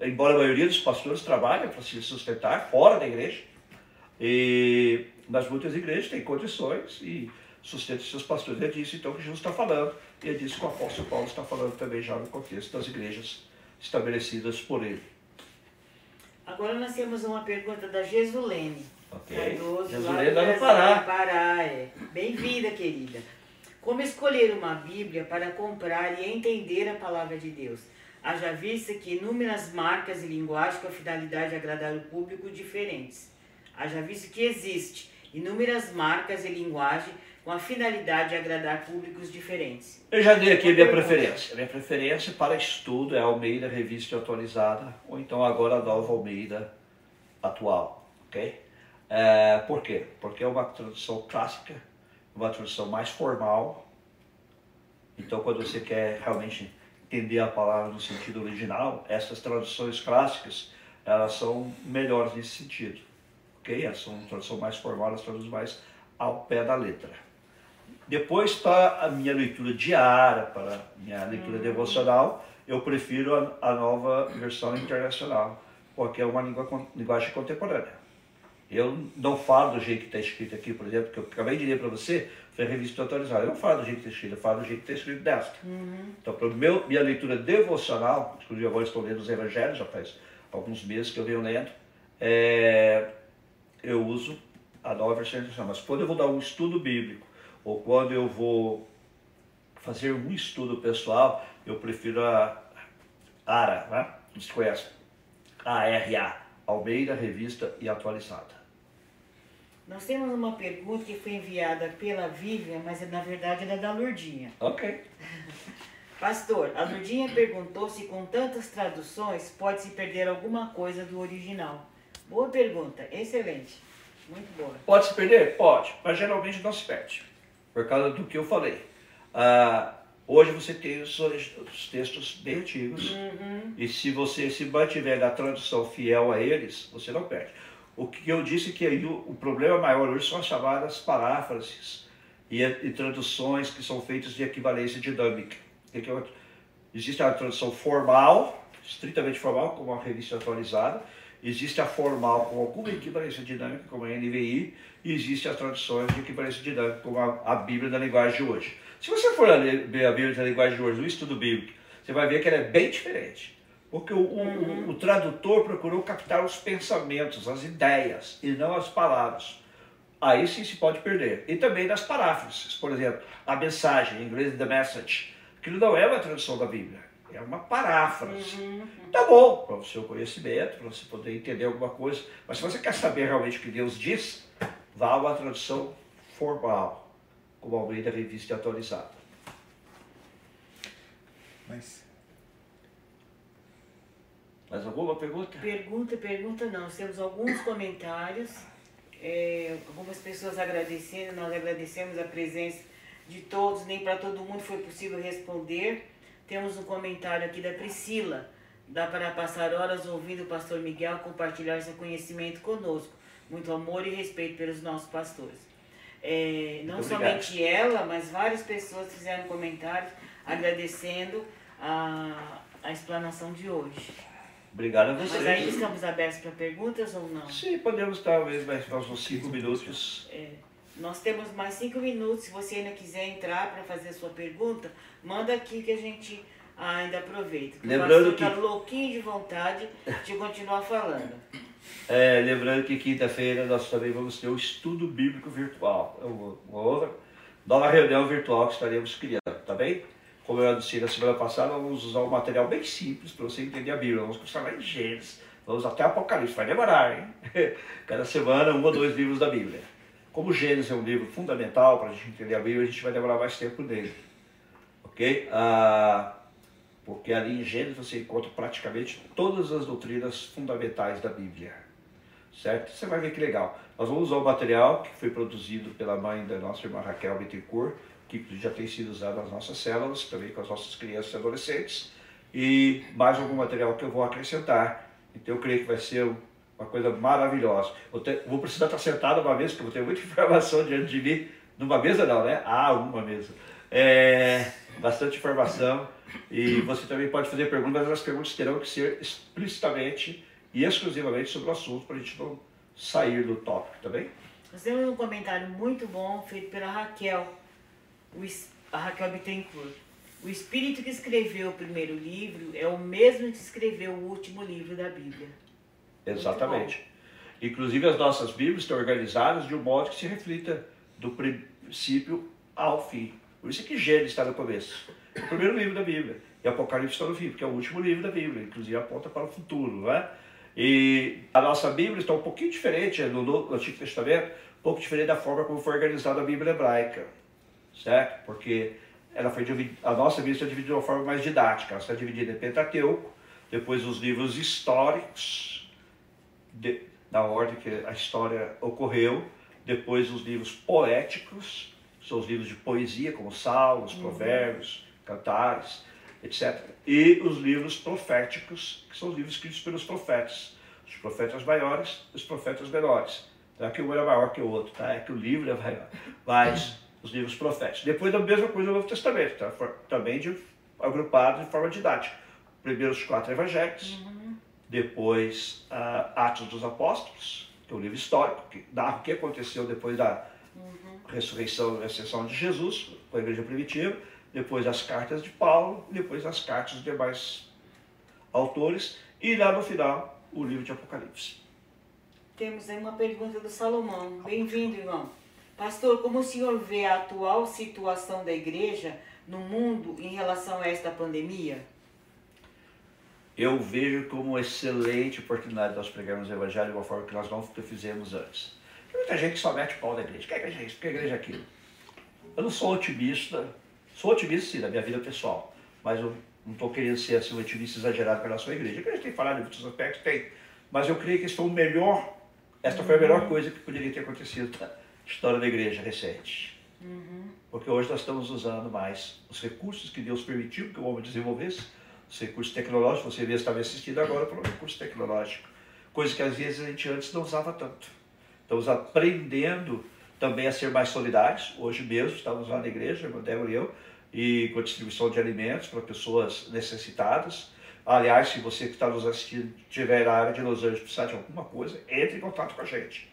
embora a maioria dos pastores trabalhem para se sustentar fora da igreja, e, mas muitas igrejas têm condições e sustentam seus pastores. É disso então que Jesus está falando, e é disso que o apóstolo Paulo está falando também já no contexto das igrejas estabelecidas por ele. Agora nós temos uma pergunta da Jesulene. Ok. Cardoso, Jesulene lá no Pará. Pará, é. Bem-vinda, querida. Como escolher uma Bíblia para comprar e entender a palavra de Deus? Haja vista que inúmeras marcas e linguagem com a finalidade de agradar o público diferentes. Haja visto que existe inúmeras marcas e linguagem com a finalidade de agradar públicos diferentes. Eu já dei aqui a minha preferência. A minha preferência para estudo é a Almeida Revista Atualizada, ou então agora a nova Almeida Atual, ok? É, por quê? Porque é uma tradução clássica, uma tradução mais formal. Então, quando você quer realmente entender a palavra no sentido original, essas traduções clássicas, elas são melhores nesse sentido, ok? Elas são tradução mais formal, elas traduzem mais ao pé da letra. Depois, para a minha leitura diária, para a minha leitura devocional, eu prefiro a, a nova versão internacional, porque é uma língua, linguagem contemporânea. Eu não falo do jeito que está escrito aqui, por exemplo, que eu acabei de ler para você, foi a revista atualizada. Eu não falo do jeito que está escrito, eu falo do jeito que está escrito desta. Então, para meu, minha leitura devocional, inclusive agora estou lendo os evangelhos, já faz alguns meses que eu venho lendo, é, eu uso a nova versão internacional. Mas quando eu vou dar um estudo bíblico, ou quando eu vou fazer um estudo pessoal, eu prefiro a ARA, né? Vocês conhecem? ARA, Almeida, Revista e Atualizada. Nós temos uma pergunta que foi enviada pela Vivian, mas na verdade ela é da Lourdinha. Ok. Pastor, a Lourdinha perguntou se com tantas traduções pode-se perder alguma coisa do original. Boa pergunta, excelente. Muito boa. Pode se perder? Pode, mas geralmente não se perde, por causa do que eu falei. Ah, hoje você tem os, os textos bem antigos, Uhum. e se você se mantiver na tradução fiel a eles, você não perde. O que eu disse que aí o, o problema maior hoje são as chamadas paráfrases e, e traduções que são feitas de equivalência dinâmica. Que que é? Existe a tradução formal, estritamente formal, como a revista atualizada, existe a formal com alguma equivalência dinâmica, como a NVI, e existe as traduções de equivalência dinâmica, como a, a Bíblia da linguagem de hoje. Se você for ler a Bíblia da linguagem de hoje, no estudo bíblico, você vai ver que ela é bem diferente. Porque o, o- o- o tradutor procurou captar os pensamentos, as ideias, e não as palavras. Aí sim se pode perder. E também nas paráfrases. Por exemplo, a mensagem, em inglês, the message. Aquilo não é uma tradução da Bíblia. É uma paráfrase. Tá bom, para o seu conhecimento, para você poder entender alguma coisa. Mas se você quer saber realmente o que Deus diz, vá a uma tradução formal, como Almeida Revista Atualizada. Mas Mais alguma pergunta? Pergunta, pergunta não. Temos alguns comentários, é, algumas pessoas agradecendo, nós agradecemos a presença de todos, nem para todo mundo foi possível responder. Temos um comentário aqui da Priscila. Dá para passar horas ouvindo o pastor Miguel compartilhar seu conhecimento conosco. Muito amor e respeito pelos nossos pastores. É, não somente ela, mas várias pessoas fizeram comentários agradecendo a, a explanação de hoje. Obrigado a Mas ainda vocês. estamos abertos para perguntas ou não? Sim, podemos talvez mais uns cinco minutos. É, nós temos mais cinco minutos. Se você ainda quiser entrar para fazer a sua pergunta, manda aqui que a gente ainda aproveita. Lembrando que- tá louquinho de vontade de continuar falando. É, lembrando que quinta-feira nós também vamos ter o estudo bíblico virtual. É uma, uma outra nova reunião virtual que estaremos criando, tá bem? Como eu anunciei na semana passada, vamos usar um material bem simples para você entender a Bíblia. Vamos começar lá em Gênesis, vamos até Apocalipse, vai demorar, hein? Cada semana, um ou dois livros da Bíblia. Como Gênesis é um livro fundamental para a gente entender a Bíblia, a gente vai demorar mais tempo nele. Ok? Ah, porque ali em Gênesis você encontra praticamente todas as doutrinas fundamentais da Bíblia. Certo? Você vai ver que legal. Nós vamos usar o material que foi produzido pela mãe da nossa irmã Raquel Bittencourt, que já tem sido usado nas nossas células, também com as nossas crianças e adolescentes, e mais algum material que eu vou acrescentar. Então eu creio que vai ser uma coisa maravilhosa. Eu te, vou precisar estar sentado uma vez, porque eu vou ter muita informação diante de mim. Numa mesa não, né? Ah, uma mesa. É, bastante informação. E você também pode fazer perguntas, mas as perguntas terão que ser explicitamente e exclusivamente sobre o assunto, para a gente não sair do tópico, tá bem? Nós temos um comentário muito bom feito pela Raquel, a Raquel Bittencourt. O espírito que escreveu o primeiro livro é o mesmo que escreveu o último livro da Bíblia. Exatamente. Inclusive as nossas Bíblias estão organizadas de um modo que se reflita do princípio ao fim. Por isso é que Gênesis está no começo. É o primeiro livro da Bíblia. E Apocalipse está no fim, porque é o último livro da Bíblia. Inclusive aponta para o futuro, não é? E a nossa Bíblia está um pouquinho diferente no Antigo Testamento, um pouco diferente da forma como foi organizada a Bíblia hebraica, certo? Porque ela foi dividida, a nossa Bíblia está dividida de uma forma mais didática. Ela está dividida em Pentateuco, depois os livros históricos, de, na ordem que a história ocorreu, depois os livros poéticos, são os livros de poesia, como Salmos, uhum. Provérbios, Cantares, etc. E os livros proféticos, que são os livros escritos pelos profetas. Os profetas maiores e os profetas menores. Não é que um era maior que o outro, tá? é que o livro é maior. Mas os livros proféticos. Depois a mesma coisa no Novo Testamento, tá? também de, agrupado de forma didática. Primeiro os quatro evangelhos, uhum. Depois uh, Atos dos Apóstolos, que é um livro histórico, que narra o que aconteceu depois da uhum. ressurreição e ascensão de Jesus, com a igreja primitiva, depois as cartas de Paulo, depois as cartas dos demais autores, e lá no final o livro de Apocalipse. Temos aí uma pergunta do Salomão. Bem-vindo, irmão. Pastor, como o senhor vê a atual situação da igreja no mundo em relação a esta pandemia? Eu vejo como uma excelente oportunidade de nós pregarmos o evangelho de uma forma que nós não fizemos antes. Tem muita gente que só mete pau na igreja. Que igreja é isso? Que igreja é aquilo? Eu não sou otimista Sou otimista sim, na minha vida pessoal, mas eu não estou querendo ser assim, um otimista exagerado com relação à igreja. A igreja tem falado em muitos aspectos, tem, mas eu creio que isso foi o melhor, esta foi a melhor coisa que poderia ter acontecido na história da igreja recente. Uhum. Porque hoje nós estamos usando mais os recursos que Deus permitiu que o homem desenvolvesse, os recursos tecnológicos, você estava assistindo agora para o recurso tecnológico, coisa que às vezes a gente antes não usava tanto. Estamos aprendendo também a ser mais solidários. Hoje mesmo estamos lá na igreja, o Débora e eu, e com a distribuição de alimentos para pessoas necessitadas. Aliás, se você que está nos assistindo tiver na área de Los Angeles precisar de alguma coisa, entre em contato com a gente.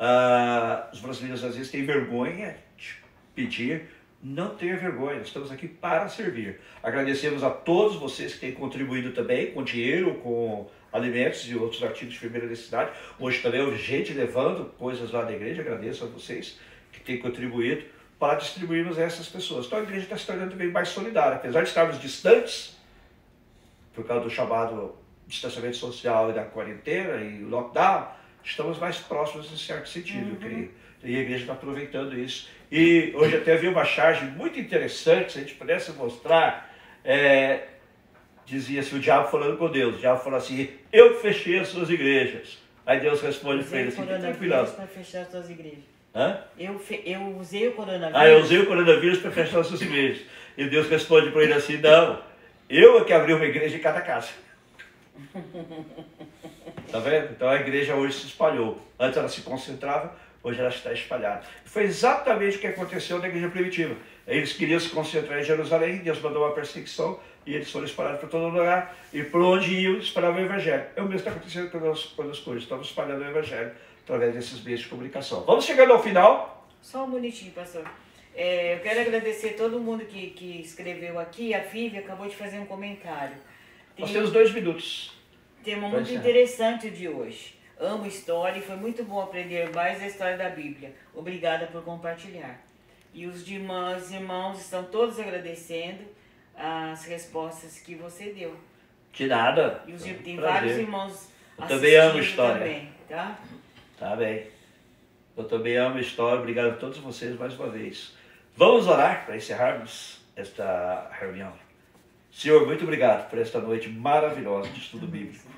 Uh, os brasileiros às vezes têm vergonha de pedir, não tenha vergonha, estamos aqui para servir. Agradecemos a todos vocês que têm contribuído também com dinheiro, com alimentos e outros artigos de primeira necessidade. Hoje também houve gente levando coisas lá da igreja, agradeço a vocês que têm contribuído para distribuirmos a essas pessoas. Então a igreja está se tornando também mais solidária. Apesar de estarmos distantes, por causa do chamado distanciamento social e da quarentena e lockdown, estamos mais próximos em certo sentido, uhum. eu creio. E a igreja está aproveitando isso. E hoje até vi uma charge muito interessante, se a gente pudesse mostrar, é, dizia assim, o diabo falando com Deus, o diabo falou assim, eu fechei as suas igrejas. Aí Deus responde para ele assim, tranquilo. para fechar as suas igrejas. Hã? Eu, fe... eu usei o coronavírus. Ah, eu usei o coronavírus para fechar as suas igrejas. E Deus responde para ele assim, não, eu é que abri uma igreja em cada casa. Tá vendo? Então a igreja hoje se espalhou. Antes ela se concentrava, hoje ela está espalhada. Foi exatamente o que aconteceu na igreja primitiva. Eles queriam se concentrar em Jerusalém, Deus mandou uma perseguição e eles foram espalhados por todo lugar. E por onde iam, espalhavam o evangelho. É o mesmo que está acontecendo com as, com coisas. Estamos espalhando o evangelho através desses meios de comunicação. Vamos chegando ao final. Só um bonitinho, pastor. É, eu quero agradecer todo mundo que, que escreveu aqui. A Vivi acabou de fazer um comentário. Tem, Nós temos dois minutos. Tema muito interessante de hoje. Amo história e foi muito bom aprender mais da história da Bíblia. Obrigada por compartilhar. E os irmãs e irmãos estão todos agradecendo as respostas que você deu. De nada. E os, tem Prazer. vários irmãos Eu também amo história. Também, tá? Tá bem. Eu também amo história. Obrigado a todos vocês mais uma vez. Vamos orar para encerrarmos esta reunião. Senhor, muito obrigado por esta noite maravilhosa de estudo bíblico.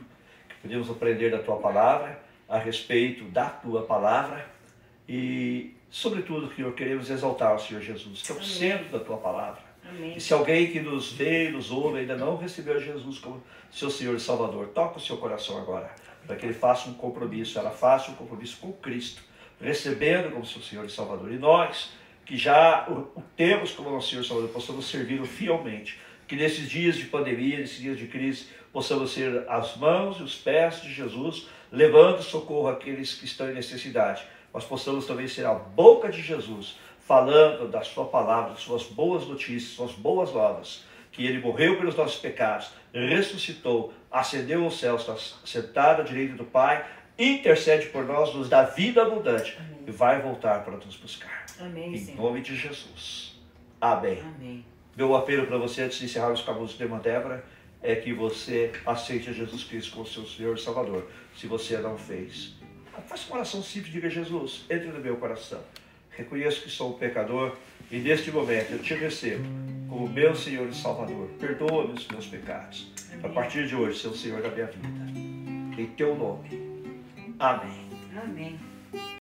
Que podemos aprender da tua palavra, a respeito da tua palavra e, sobretudo, Senhor, queremos exaltar o Senhor Jesus, que é o centro da tua palavra. Amém. E se alguém que nos vê e nos ouve ainda não recebeu Jesus como seu Senhor e Salvador, toca o seu coração agora, para que ele faça um compromisso, ela faça um compromisso com Cristo, recebendo como seu Senhor e Salvador. E nós, que já o, temos como nosso Senhor e Salvador, possamos servi-lo fielmente. Que nesses dias de pandemia, nesses dias de crise, possamos ser as mãos e os pés de Jesus, levando socorro àqueles que estão em necessidade. Mas possamos também ser a boca de Jesus, falando da sua palavra, das suas boas notícias, suas boas novas, que ele morreu pelos nossos pecados, ressuscitou, ascendeu aos céus, está sentado à direita do Pai, intercede por nós, nos dá vida abundante Amém. e vai voltar para nos buscar. Amém, em Senhor. nome de Jesus. Amém. Amém. Meu apelo para você, antes de encerrar os cabos de irmã Débora, é que você aceite a Jesus Cristo como seu Senhor e Salvador, se você não fez. Faça uma oração simples, diga Jesus, entre no meu coração. Reconheço que sou um pecador e neste momento eu te recebo como meu Senhor e Salvador. Perdoa-me os meus pecados. A partir de hoje, ser o Senhor da minha vida. Em teu nome. Amém. Amém.